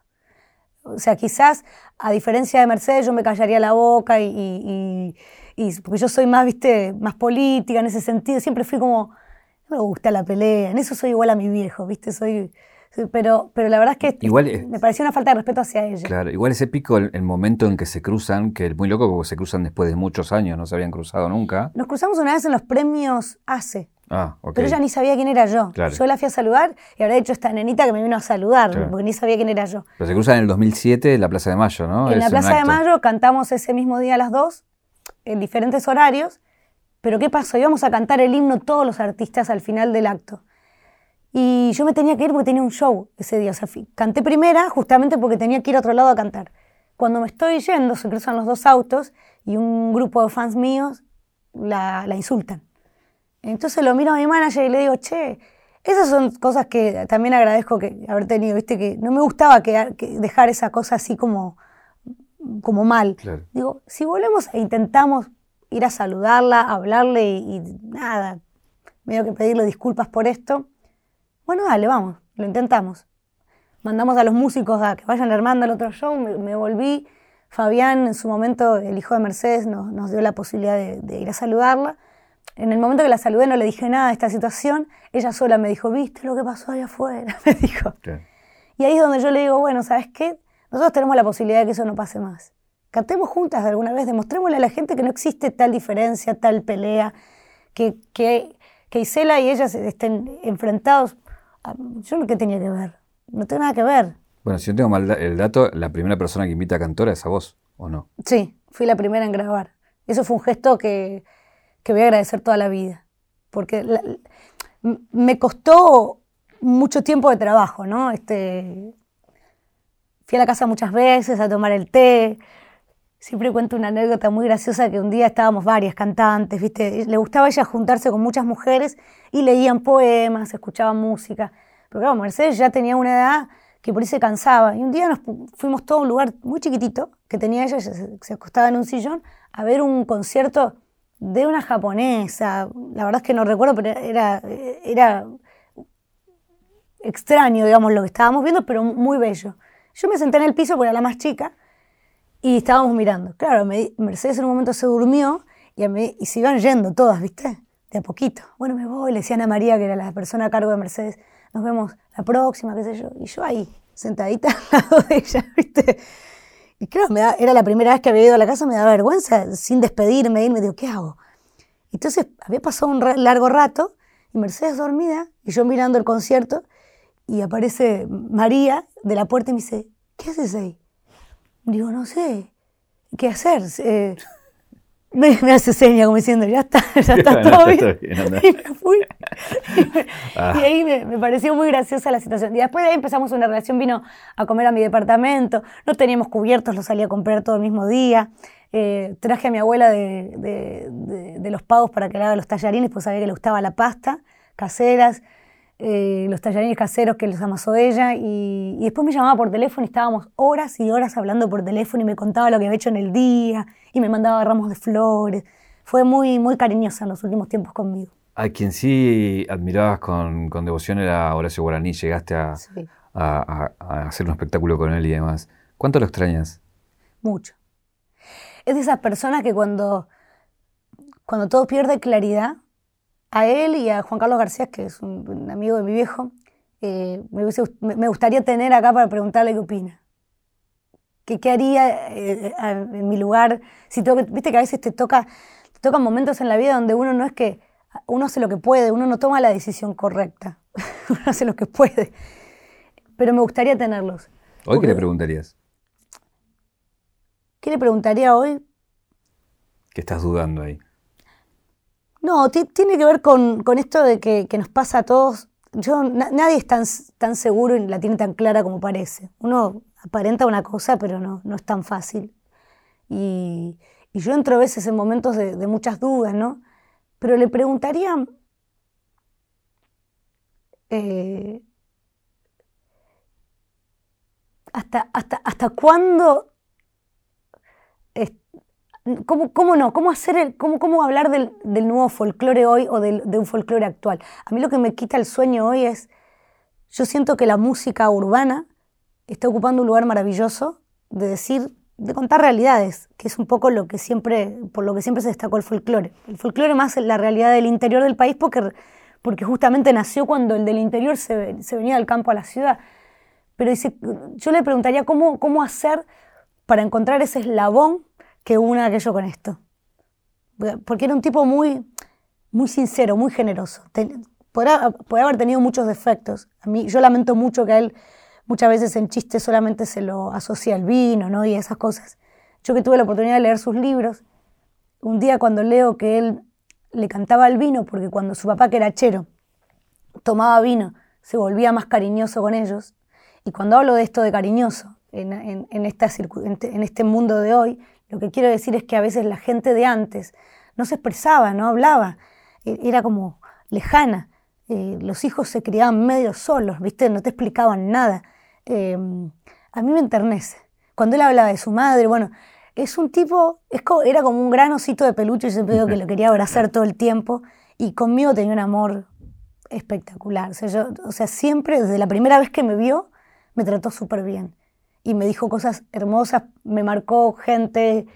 O sea, quizás, a diferencia de Mercedes, yo me callaría la boca y, y, porque yo soy más, viste, más política en ese sentido. Siempre fui como, no me gusta la pelea, en eso soy igual a mi viejo, viste, soy... Pero, pero la verdad es que igual, me pareció una falta de respeto hacia ella. Claro, igual es épico el, momento en que se cruzan, que es muy loco porque se cruzan después de muchos años, no se habían cruzado nunca. Nos cruzamos una vez en los premios ACE. Ah, Pero ella ni sabía quién era yo. Yo la fui a saludar y habrá hecho esta nenita que me vino a saludar, porque ni sabía quién era yo. Pero se cruzan en el 2007 en la Plaza de Mayo, ¿no? En la Plaza de Mayo cantamos ese mismo día a las dos, en diferentes horarios. Pero ¿qué pasó? Íbamos a cantar el himno todos los artistas al final del acto. Y yo me tenía que ir porque tenía un show ese día. O sea, canté primera justamente porque tenía que ir a otro lado a cantar. Cuando me estoy yendo, se cruzan los dos autos y un grupo de fans míos la, la insultan. Entonces lo miro a mi manager y le digo, che, esas son cosas que también agradezco que haber tenido, viste, que no me gustaba que, dejar esa cosa así como, como mal. Digo, si volvemos e intentamos ir a saludarla, hablarle y, nada, medio que pedirle disculpas por esto, bueno, dale, vamos, lo intentamos. Mandamos a los músicos a que vayan armando el otro show, me, volví. Fabián, en su momento, el hijo de Mercedes, nos, dio la posibilidad de ir a saludarla en el momento que la saludé no le dije nada de esta situación, ella sola me dijo, ¿viste lo que pasó allá afuera? Me dijo. Y ahí es donde yo le digo, bueno, ¿sabes qué? Nosotros tenemos la posibilidad de que eso no pase más. Cantemos juntas alguna vez, demostrémosle a la gente que no existe tal diferencia, tal pelea, que, que, que Isela y ella estén enfrentados. Yo no que tenía que ver, no tengo nada que ver. Bueno, si yo tengo mal el dato, la primera persona que invita a Cantora es a vos, ¿o no? Sí, fui la primera en grabar. Eso fue un gesto que, que voy a agradecer toda la vida. Porque me costó mucho tiempo de trabajo, ¿no? Este, fui a la casa muchas veces a tomar el té. Siempre cuento una anécdota muy graciosa que un día estábamos varias cantantes, ¿viste? Le gustaba ella juntarse con muchas mujeres y leían poemas, escuchaban música. Pero claro, Mercedes ya tenía una edad que por ahí se cansaba. Y un día nos fuimos todo a un lugar muy chiquitito que tenía ella, se acostaba en un sillón, a ver un concierto de una japonesa, la verdad es que no recuerdo, pero era, era extraño, digamos, lo que estábamos viendo, pero muy bello. Yo me senté en el piso porque era la más chica y estábamos mirando. Claro, Mercedes en un momento se durmió y, y se iban yendo todas, ¿viste? De a poquito. Bueno, me voy, le decía a María, que era la persona a cargo de Mercedes, nos vemos la próxima, qué sé yo. Y yo ahí, sentadita al lado de ella, ¿viste? Y claro, era la primera vez que había ido a la casa, me da vergüenza, sin despedirme, irme, digo, ¿qué hago? Entonces había pasado un largo rato y Mercedes dormida y yo mirando el concierto y aparece María de la puerta y me dice, ¿qué haces ahí? Digo, no sé, ¿qué hacer? Eh, me, hace seña como diciendo, ya está, ya está todo bien. y me fui. Ah. Y, ahí me, pareció muy graciosa la situación. Y después de ahí empezamos una relación, vino a comer a mi departamento, no teníamos cubiertos, lo salía a comprar todo el mismo día. Eh, traje a mi abuela de, los pagos para que le haga los tallarines, pues sabía que le gustaba la pasta, caseras, eh, los tallarines caseros que los amasó ella. Y, y, después me llamaba por teléfono y estábamos horas y horas hablando por teléfono y me contaba lo que había hecho en el día y me mandaba ramos de flores. Fue muy, muy cariñosa en los últimos tiempos conmigo. A quien sí admirabas con, devoción era Horacio Guaraní. Llegaste a, hacer un espectáculo con él y demás. ¿Cuánto lo extrañas? Mucho. Es de esas personas que cuando, cuando todo pierde claridad, a él y a Juan Carlos García, que es un, amigo de mi viejo, eh, me, gustaría tener acá para preguntarle qué opina. ¿Qué, haría eh, en mi lugar? Si tengo Viste que a veces te toca, te tocan momentos en la vida donde uno no es que uno hace lo que puede, uno no toma la decisión correcta, uno hace lo que puede. Pero me gustaría tenerlos. ¿Hoy qué le preguntarías? ¿Qué le preguntaría hoy? ¿Qué estás dudando ahí? No, tiene que ver con, esto de que, nos pasa a todos yo, nadie es tan, tan seguro y la tiene tan clara como parece. Uno aparenta una cosa, pero no, no es tan fácil. Y, yo entro a veces en momentos de, de muchas dudas, ¿no? Pero le preguntaría, eh, hasta, hasta, hasta cuándo, cómo, cómo, no, cómo hacer el, cómo, cómo hablar del, del nuevo folclore hoy o del, de un folclore actual. A mí lo que me quita el sueño hoy es, yo siento que la música urbana está ocupando un lugar maravilloso de decir, de contar realidades, que es un poco lo que siempre, por lo que siempre se destacó el folclore. El folclore más la realidad del interior del país porque, porque justamente nació cuando el del interior se, se venía del campo a la ciudad. Pero dice, yo le preguntaría cómo, cómo hacer para encontrar ese eslabón que una aquello con esto. Porque era un tipo muy, muy sincero, muy generoso. puede haber tenido muchos defectos. A mí, yo lamento mucho que a él muchas veces en chiste solamente se lo asocia al vino ¿no? y esas cosas. Yo que tuve la oportunidad de leer sus libros, un día cuando leo que él le cantaba al vino, porque cuando su papá, que era chero, tomaba vino, se volvía más cariñoso con ellos. Y cuando hablo de esto de cariñoso, en este mundo de hoy, lo que quiero decir es que a veces la gente de antes no se expresaba, no hablaba, e, era como lejana. Eh, los hijos se criaban medio solos, ¿viste? No te explicaban nada. Em, a mí me enternece. Cuando él hablaba de su madre, bueno, es un tipo, era como un gran osito de peluche, yo siempre digo que lo quería abrazar todo el tiempo, y conmigo tenía un amor espectacular. Yo, o sea, siempre, desde la primera vez que me vio, me trató súper bien. Y me dijo cosas hermosas, me marcó gente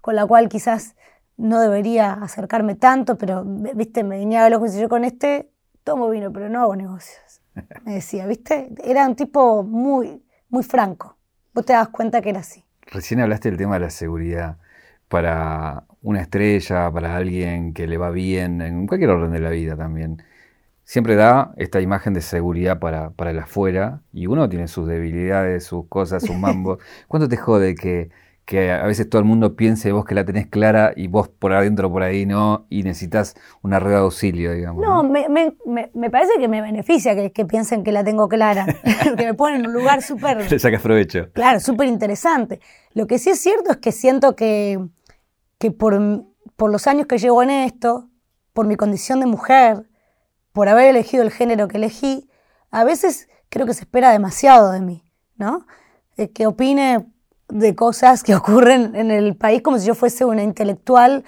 con la cual quizás no debería acercarme tanto, pero, viste, me guiñaba los ojos y yo con este tomo vino, pero no hago negocios. Me decía, ¿viste? Era un tipo muy, muy franco. Vos te das cuenta que era así. Recién hablaste del tema de la seguridad. Para una estrella, para alguien que le va bien, en cualquier orden de la vida también siempre da esta imagen de seguridad para, para el afuera y uno tiene sus debilidades, sus cosas, sus mambos. ¿Cuánto te jode que, que a veces todo el mundo piense vos que la tenés clara y vos por adentro por ahí no y necesitas una red de auxilio, digamos? No, Me, me, me, parece que me beneficia que, que, piensen que la tengo clara, que me ponen en un lugar súper... Le sacas provecho. Claro, súper interesante. Lo que sí es cierto es que siento que, que por, por los años que llevo en esto, por mi condición de mujer, por haber elegido el género que elegí, a veces creo que se espera demasiado de mí, ¿no? que opine de cosas que ocurren en el país como si yo fuese una intelectual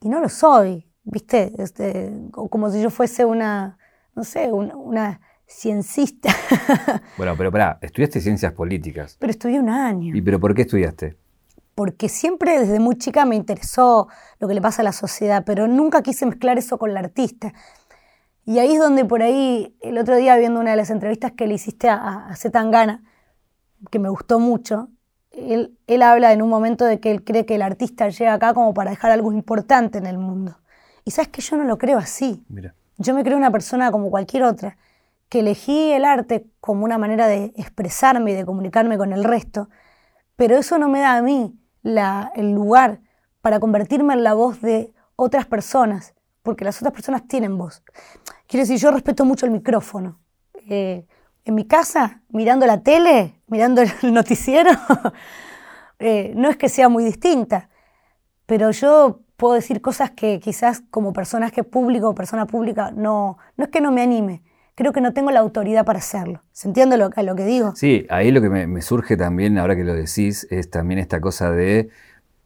y no lo soy, ¿viste? Este, como si yo fuese una, no sé, una, ciencista. Bueno, pero pará, estudiaste ciencias políticas. Pero estudié un año. ¿Y pero por qué estudiaste? Porque siempre desde muy chica me interesó lo que le pasa a la sociedad, pero nunca quise mezclar eso con la artista. Y ahí es donde por ahí, el otro día viendo una de las entrevistas que le hiciste a, a Zetangana, que me gustó mucho, él, él, habla en un momento de que él cree que el artista llega acá como para dejar algo importante en el mundo. Y sabes que yo no lo creo así. Mira. Yo me creo una persona como cualquier otra, que elegí el arte como una manera de expresarme y de comunicarme con el resto, pero eso no me da a mí la, el lugar para convertirme en la voz de otras personas, porque las otras personas tienen voz. Quiero decir, yo respeto mucho el micrófono. Eh, en mi casa, mirando la tele, mirando el noticiero, eh, no es que sea muy distinta, pero yo puedo decir cosas que quizás como personaje público o persona pública no, no es que no me anime, creo que no tengo la autoridad para hacerlo. ¿Se entiende lo, que digo? Sí, ahí lo que me, me, surge también, ahora que lo decís, es también esta cosa de,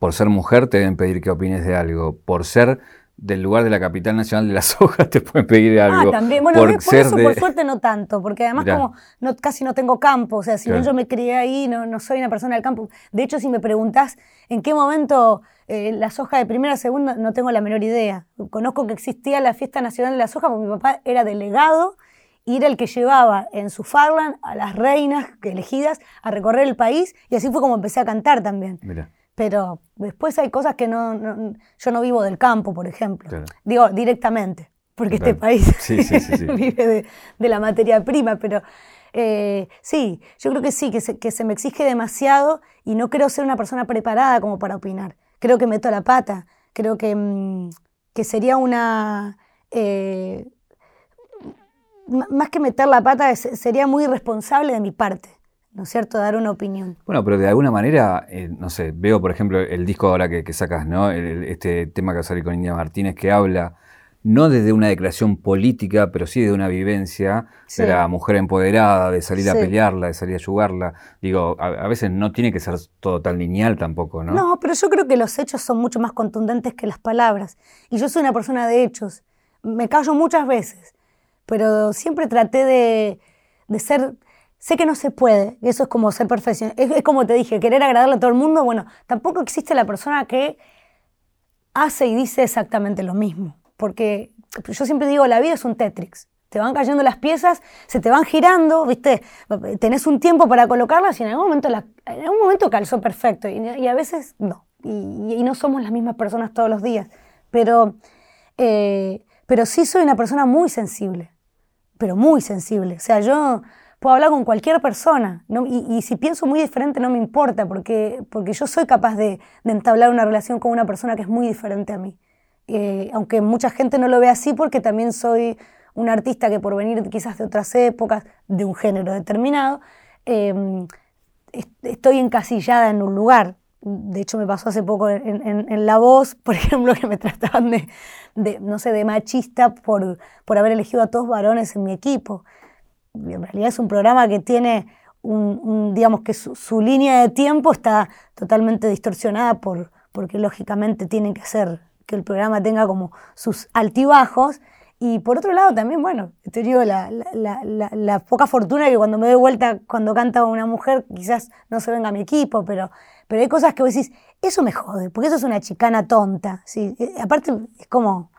por ser mujer te deben pedir que opines de algo, por ser del lugar de la capital nacional de las hojas te pueden pedir ah, algo. Ah, también. Bueno, por, eso por suerte no tanto, porque además como no, casi no tengo campo, o sea, si no yo me crié ahí, no, no soy una persona del campo. De hecho, si me preguntás en qué momento eh, las hojas de primera a segunda, no tengo la menor idea. Conozco que existía la fiesta nacional de las hojas porque mi papá era delegado y era el que llevaba en su farland a las reinas elegidas a recorrer el país y así fue como empecé a cantar también. Mira. Pero después hay cosas que no, yo no vivo del campo, por ejemplo. Digo, directamente, porque este país vive de, la materia prima, pero eh, sí, yo creo que sí, que se, que se me exige demasiado y no creo ser una persona preparada como para opinar. Creo que meto la pata, creo que, mm, que sería una... Eh, más que meter la pata, sería muy irresponsable de mi parte. ¿No es cierto?, dar una opinión. Bueno, pero de alguna manera, eh, no sé, veo por ejemplo el disco ahora que, sacas, ¿no? este tema que va a salir con India Martínez que habla no desde una declaración política, pero sí de una vivencia de la mujer empoderada, de salir a pelearla, de salir a ayudarla. Digo, a, veces no tiene que ser todo tan lineal tampoco, ¿no? No, pero yo creo que los hechos son mucho más contundentes que las palabras. Y yo soy una persona de hechos. Me callo muchas veces, pero siempre traté de, de ser Sé que no se puede, eso es como ser perfeccionista. Es, como te dije, querer agradarle a todo el mundo. Bueno, tampoco existe la persona que hace y dice exactamente lo mismo. Porque yo siempre digo, la vida es un Tetris. Te van cayendo las piezas, se te van girando, ¿viste? Tenés un tiempo para colocarlas y en algún momento, en algún momento calzó perfecto. Y, a veces no. Y, no somos las mismas personas todos los días. Pero, eh, pero sí soy una persona muy sensible. Pero muy sensible. O sea, yo puedo hablar con cualquier persona. Y, si pienso muy diferente no me importa, porque, porque yo soy capaz de, entablar una relación con una persona que es muy diferente a mí. Eh, aunque mucha gente no lo ve así porque también soy un artista que por venir quizás de otras épocas, de un género determinado, em, estoy encasillada en un lugar. De hecho, me pasó hace poco en, La Voz, por ejemplo, que me trataban de, no sé, de machista por, por haber elegido a todos varones en mi equipo en realidad es un programa que tiene un, digamos que su, línea de tiempo está totalmente distorsionada por, porque lógicamente tiene que ser que el programa tenga como sus altibajos. Y por otro lado también, bueno, te digo, la, la, poca fortuna que cuando me doy vuelta, cuando canta una mujer, quizás no se venga mi equipo, pero, pero hay cosas que vos decís, eso me jode, porque eso es una chicana tonta. ¿sí? Eh, aparte, es como,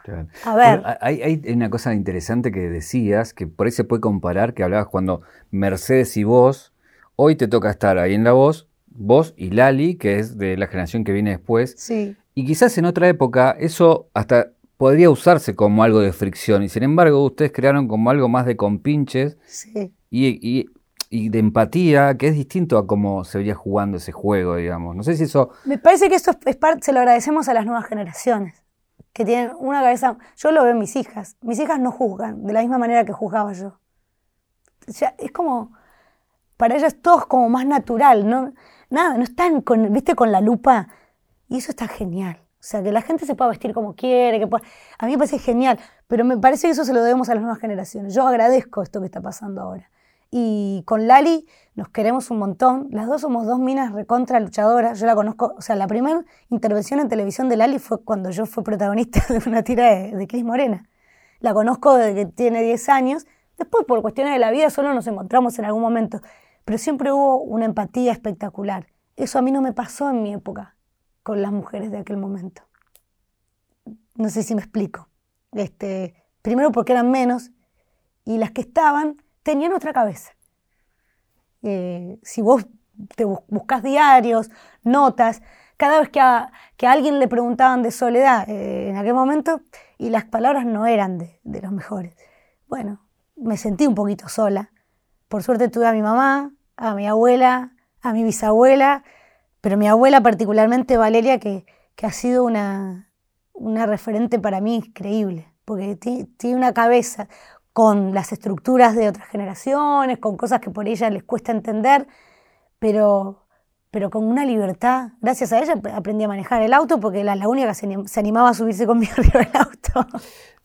a ver. hay, una cosa interesante que decías, que por ahí se puede comparar, que hablabas cuando Mercedes y vos, hoy te toca estar ahí en la voz, vos y Lali, que es de la generación que viene después. Sí. Y quizás en otra época eso hasta podría usarse como algo de fricción, y sin embargo ustedes crearon como algo más de compinches sí. y, y, de empatía, que es distinto a cómo se veía jugando ese juego, digamos. No sé si eso... Me parece que esto es parte, se lo agradecemos a las nuevas generaciones que tienen una cabeza, yo lo veo en mis hijas, mis hijas no juzgan de la misma manera que juzgaba yo. O sea, es como, para ellas todo es como más natural, ¿no? Nada, no están con, viste, con la lupa, y eso está genial. O sea, que la gente se pueda vestir como quiere, que a mí me parece genial, pero me parece que eso se lo debemos a las nuevas generaciones. Yo agradezco esto que está pasando ahora. Y con Lali nos queremos un montón. Las dos somos dos minas recontra luchadoras. Yo la conozco, o sea, la primera intervención en televisión de Lali fue cuando yo fui protagonista de una tira de, de Cris Morena. La conozco desde que tiene 10 años. Después, por cuestiones de la vida, solo nos encontramos en algún momento. Pero siempre hubo una empatía espectacular. Eso a mí no me pasó en mi época con las mujeres de aquel momento. No sé si me explico. Este, primero porque eran menos y las que estaban tenían otra cabeza. Eh, si vos te buscas diarios, notas, cada vez que a, que alguien le preguntaban de soledad eh, en aquel momento, y las palabras no eran de, de, los mejores. Bueno, me sentí un poquito sola. Por suerte tuve a mi mamá, a mi abuela, a mi bisabuela, pero mi abuela particularmente, Valeria, que, que ha sido una, una referente para mí increíble, porque tiene una cabeza, con las estructuras de otras generaciones, con cosas que por ella les cuesta entender, pero, pero con una libertad. Gracias a ella aprendí a manejar el auto porque era la única que se animaba a subirse conmigo arriba del auto.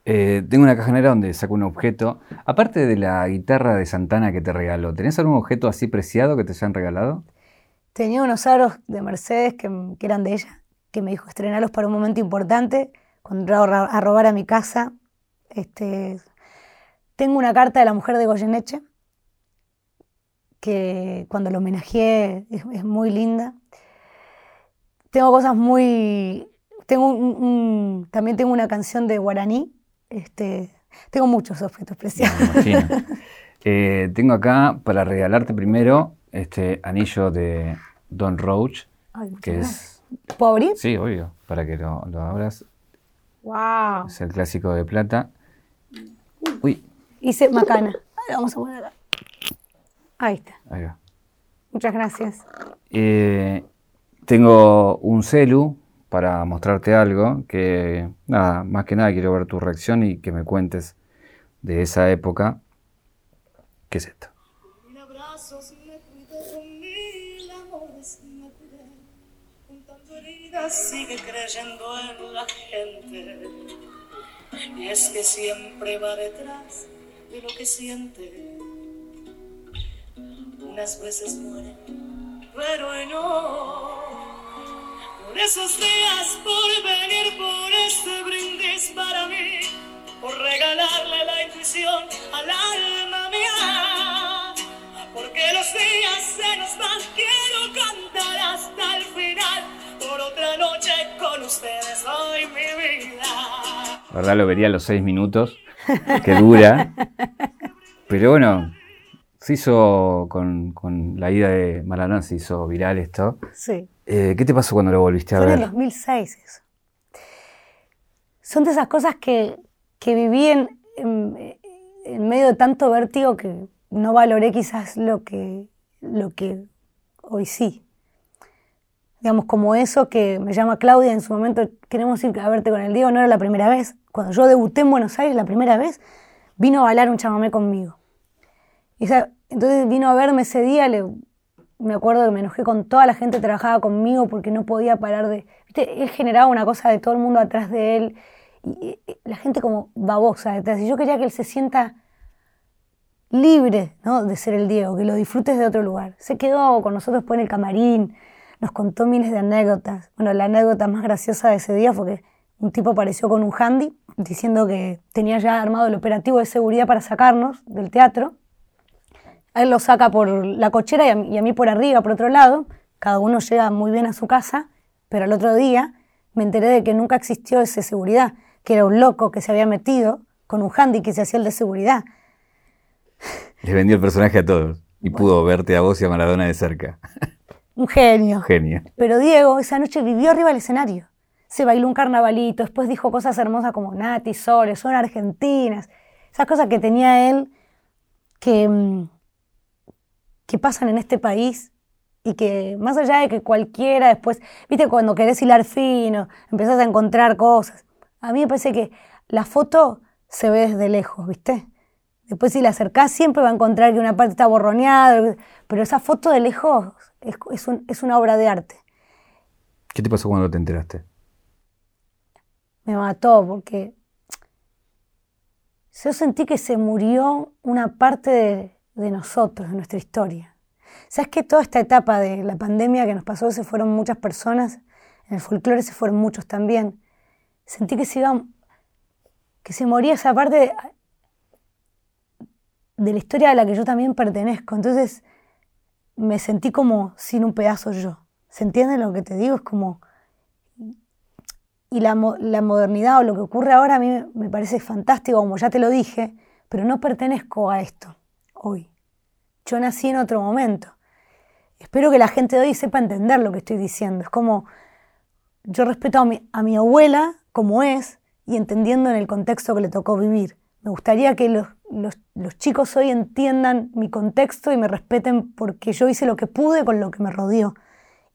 Eh, tengo una cajonera donde saco un objeto. Aparte de la guitarra de Santana que te regaló, ¿tenés algún objeto así preciado que te hayan regalado? Tenía unos aros de Mercedes que, eran de ella, que me dijo estrenarlos para un momento importante, cuando a robar a mi casa. Este, tengo una carta de la mujer de Goyeneche, que cuando lo homenajeé es, muy linda. Tengo cosas muy... Tengo también tengo una canción de guaraní. Este, tengo muchos objetos preciosos. Eh, tengo acá para regalarte primero este anillo de Don Roach, que es... ¿Puedo abrir? Sí, obvio, para que lo, lo abras. ¡Wow! Es el clásico de plata. Uy, Hice macana. vamos a poner acá. Ahí está. Ahí va. Muchas gracias. Eh, tengo un celu para mostrarte algo que, nada, más que nada quiero ver tu reacción y que me cuentes de esa época. ¿Qué es esto? Mil abrazos me cuidé, con mil amores me cuidé. Juntando heridas sigue creyendo en la gente. Y es que siempre va detrás de lo que siente. Unas veces muere, pero no. Por esos días, por venir, por este brindis para mí, por regalarle la intuición al alma mía. Porque los días se nos van, quiero cantar hasta el final. Por otra noche con ustedes hoy mi vida. La verdad lo vería a los seis minutos, que dura. Pero bueno, se hizo con, con la ida de Maradona, se hizo viral esto. Sí. Eh, ¿Qué te pasó cuando lo volviste a Fue en el ver? 2006 eso. Son de esas cosas que, que viví en, en- en medio de tanto vértigo que no valoré quizás lo que, lo que hoy sí. Digamos, como eso que me llama Claudia en su momento, queremos ir a verte con el Diego, no era la primera vez. Cuando yo debuté en Buenos Aires la primera vez, vino a bailar un chamamé conmigo. Esa- entonces vino a verme ese día, le, me acuerdo que me enojé con toda la gente que trabajaba conmigo porque no podía parar de... Él generaba una cosa de todo el mundo atrás de él y la gente como babosa detrás. Y yo quería que él se sienta libre ¿no? de ser el Diego, que lo disfrutes de otro lugar. Se quedó con nosotros después en el camarín, nos contó miles de anécdotas. Bueno, la anécdota más graciosa de ese día fue que un tipo apareció con un handy diciendo que tenía ya armado el operativo de seguridad para sacarnos del teatro. A él lo saca por la cochera y a, mí, y a mí por arriba, por otro lado. Cada uno llega muy bien a su casa, pero al otro día me enteré de que nunca existió ese seguridad, que era un loco que se había metido con un handy que se hacía el de seguridad. Les vendió el personaje a todos y pudo verte a vos y a Maradona de cerca. Un genio. Genio. Pero Diego esa noche vivió arriba del escenario. Se bailó un carnavalito, después dijo cosas hermosas como Nati, Sole, son argentinas. Esas cosas que tenía él que, mm, que pasan en este país y que más allá de que cualquiera después, viste, cuando querés hilar fino, empezás a encontrar cosas. A mí me parece que la foto se ve desde lejos, ¿viste? Después si la acercás siempre va a encontrar que una parte está borroneada, pero esa foto de lejos es, es un- es una obra de arte. ¿Qué te pasó cuando te enteraste? me mató porque yo sentí que se murió una parte de, de nosotros, de nuestra historia. ¿Sabes que toda esta etapa de la pandemia que nos pasó, se fueron muchas personas, en el folclore se fueron muchos también? Sentí que se iba, que se moría esa parte de, de la historia a la que yo también pertenezco. Entonces me sentí como sin un pedazo yo. ¿Se entiende lo que te digo? Es como y la, la modernidad o lo que ocurre ahora a mí me, me parece fantástico, como ya te lo dije, pero no pertenezco a esto hoy. Yo nací en otro momento. Espero que la gente de hoy sepa entender lo que estoy diciendo. Es como, yo respeto a mi, a mi abuela como es y entendiendo en el contexto que le tocó vivir. Me gustaría que los, los- chicos hoy entiendan mi contexto y me respeten porque yo hice lo que pude con lo que me rodeó.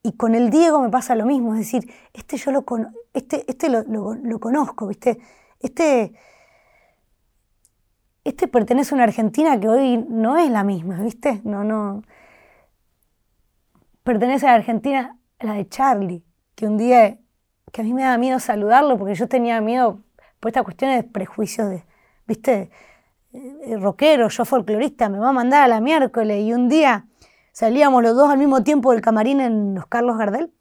Y con el Diego me pasa lo mismo, es decir, este yo lo, cono- este, este lo, lo- lo conozco, ¿viste? Este, este pertenece a una Argentina que hoy no es la misma, ¿viste? No, no. Pertenece a la Argentina, la de Charlie, que un día, que a mí me daba miedo saludarlo porque yo tenía miedo por estas cuestiones de prejuicios de, ¿viste? Eh, rockero, yo folclorista, me va a mandar a la miércoles y un día salíamos los dos al mismo tiempo del camarín en los Carlos Gardel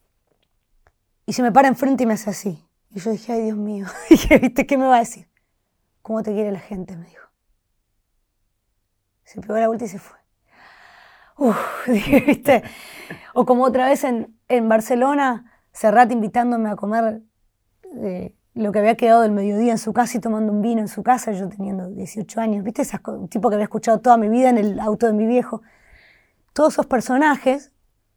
y se me para enfrente y me hace así. Y yo dije, ay Dios mío, ¿viste qué me va a decir? ¿Cómo te quiere la gente? Me dijo. Se pegó la vuelta y se fue. Uf, dije, ¿viste? O como otra vez en, en Barcelona, Serrat invitándome a comer eh, lo que había quedado del mediodía en su casa y tomando un vino en su casa, yo teniendo 18 años, ¿viste? Esas, tipo que había escuchado toda mi vida en el auto de mi viejo. Todos esos personajes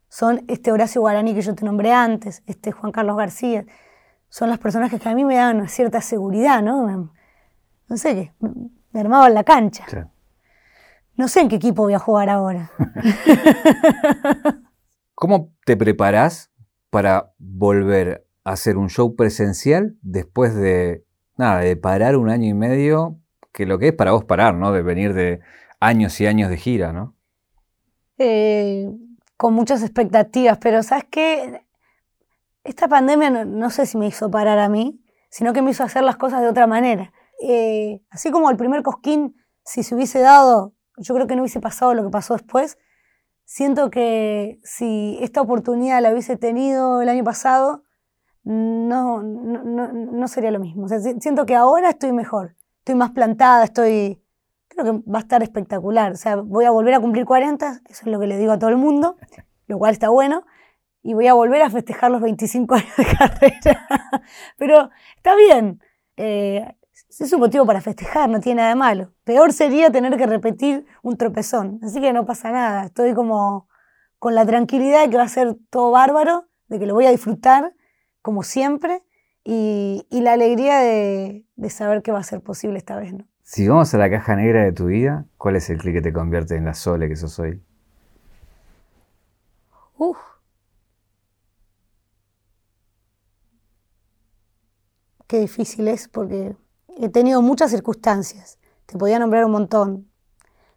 son este Horacio Guaraní que yo te nombré antes, este Juan Carlos García, son los personajes que a mí me daban una cierta seguridad, ¿no? No sé qué, me, armaban la cancha. Sí. No sé en qué equipo voy a jugar ahora. ¿Cómo te preparás para volver a hacer un show presencial después de, nada, de parar un año y medio? Que lo que es para vos parar, ¿no? De venir de años y años de gira, ¿no? Eh, con muchas expectativas, pero ¿sabes qué? Esta pandemia no, sé si me hizo parar a mí, sino que me hizo hacer las cosas de otra manera. Eh, así como el primer cosquín, si se hubiese dado, yo creo que no hubiese pasado lo que pasó después. Siento que si esta oportunidad la hubiese tenido el año pasado, no, no, no, sería lo mismo. siento que ahora estoy mejor, estoy más plantada, estoy... Creo que va a estar espectacular. O sea, voy a volver a cumplir 40, eso es lo que le digo a todo el mundo, lo cual está bueno y voy a volver a festejar los 25 años de carrera. Pero está bien, eh, es un motivo para festejar, no tiene nada malo. Peor sería tener que repetir un tropezón, así que no pasa nada. Estoy como con la tranquilidad de que va a ser todo bárbaro, de que lo voy a disfrutar como siempre y, la alegría de, de, saber que va a ser posible esta vez. ¿no? Si vamos a la caja negra de tu vida, ¿cuál es el clic que te convierte en la sole que sos hoy? Uf. qué difícil es porque he tenido muchas circunstancias. Te podía nombrar un montón.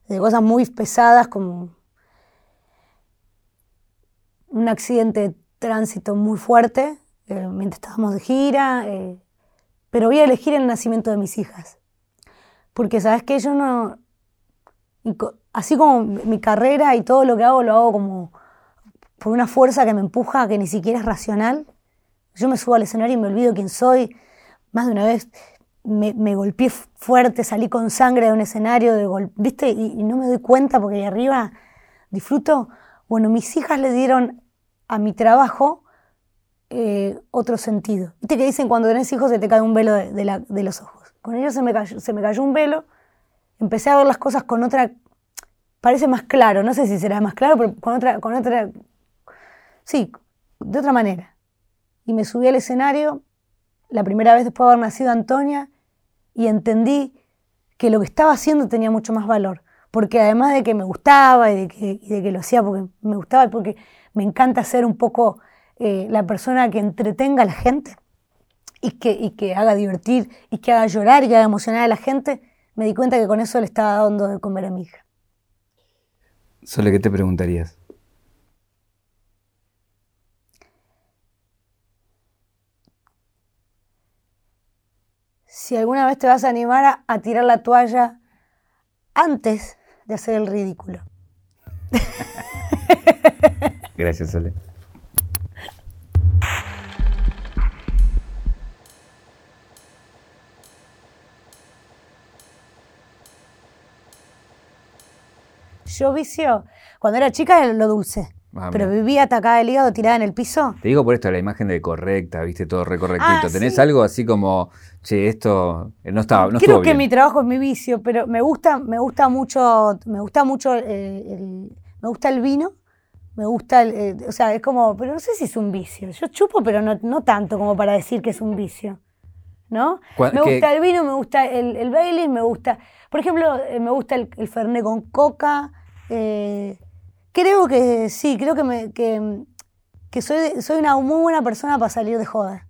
De cosas muy pesadas como un accidente de tránsito muy fuerte eh, mientras estábamos de gira. Eh, pero voy a elegir el nacimiento de mis hijas. Porque sabes que yo no... Así como mi carrera y todo lo que hago lo hago como por una fuerza que me empuja, que ni siquiera es racional. Yo me subo al escenario y me olvido quién soy, más de una vez me, golpeé fuerte, salí con sangre de un escenario, de ¿viste? Y, no me doy cuenta porque ahí arriba disfruto. Bueno, mis hijas le dieron a mi trabajo eh, otro sentido. ¿Viste que dicen cuando tenés hijos se te cae un velo de, los ojos? Con ellos se me, cayó, se me cayó un velo, empecé a ver las cosas con otra... Parece más claro, no sé si será más claro, pero con otra... Con otra sí, de otra manera. Y me subí al escenario la primera vez después de haber nacido Antonia y entendí que lo que estaba haciendo tenía mucho más valor. Porque además de que me gustaba y de que, lo hacía porque me gustaba y porque me encanta ser un poco eh, la persona que entretenga a la gente y que, y que haga divertir y que haga llorar y que haga emocionar a la gente, me di cuenta que con eso le estaba dando de comer a mi hija. Sole, ¿qué te preguntarías? si alguna vez te vas a animar a, tirar la toalla antes de hacer el ridículo. Gracias, Sole. Yo vicio, cuando era chica, lo dulce. Ah, pero vivía atacada del hígado tirada en el piso. Te digo por esto, la imagen de correcta, viste, todo recorrectito. Ah, ¿Tenés algo así como, che, esto eh, no estaba, no Creo que mi trabajo es mi vicio, pero me gusta, me gusta mucho, me gusta mucho eh, el, me gusta el vino, me gusta, el, eh, o sea, es como, pero no sé si es un vicio. Yo chupo, pero no, no tanto como para decir que es un vicio. ¿No? Me gusta el vino, me gusta el, el Bailey, me gusta, por ejemplo, me gusta el, el Fernet con coca. Eh, Creo que sí, creo que, me, que, soy, soy una muy buena persona para salir de joda.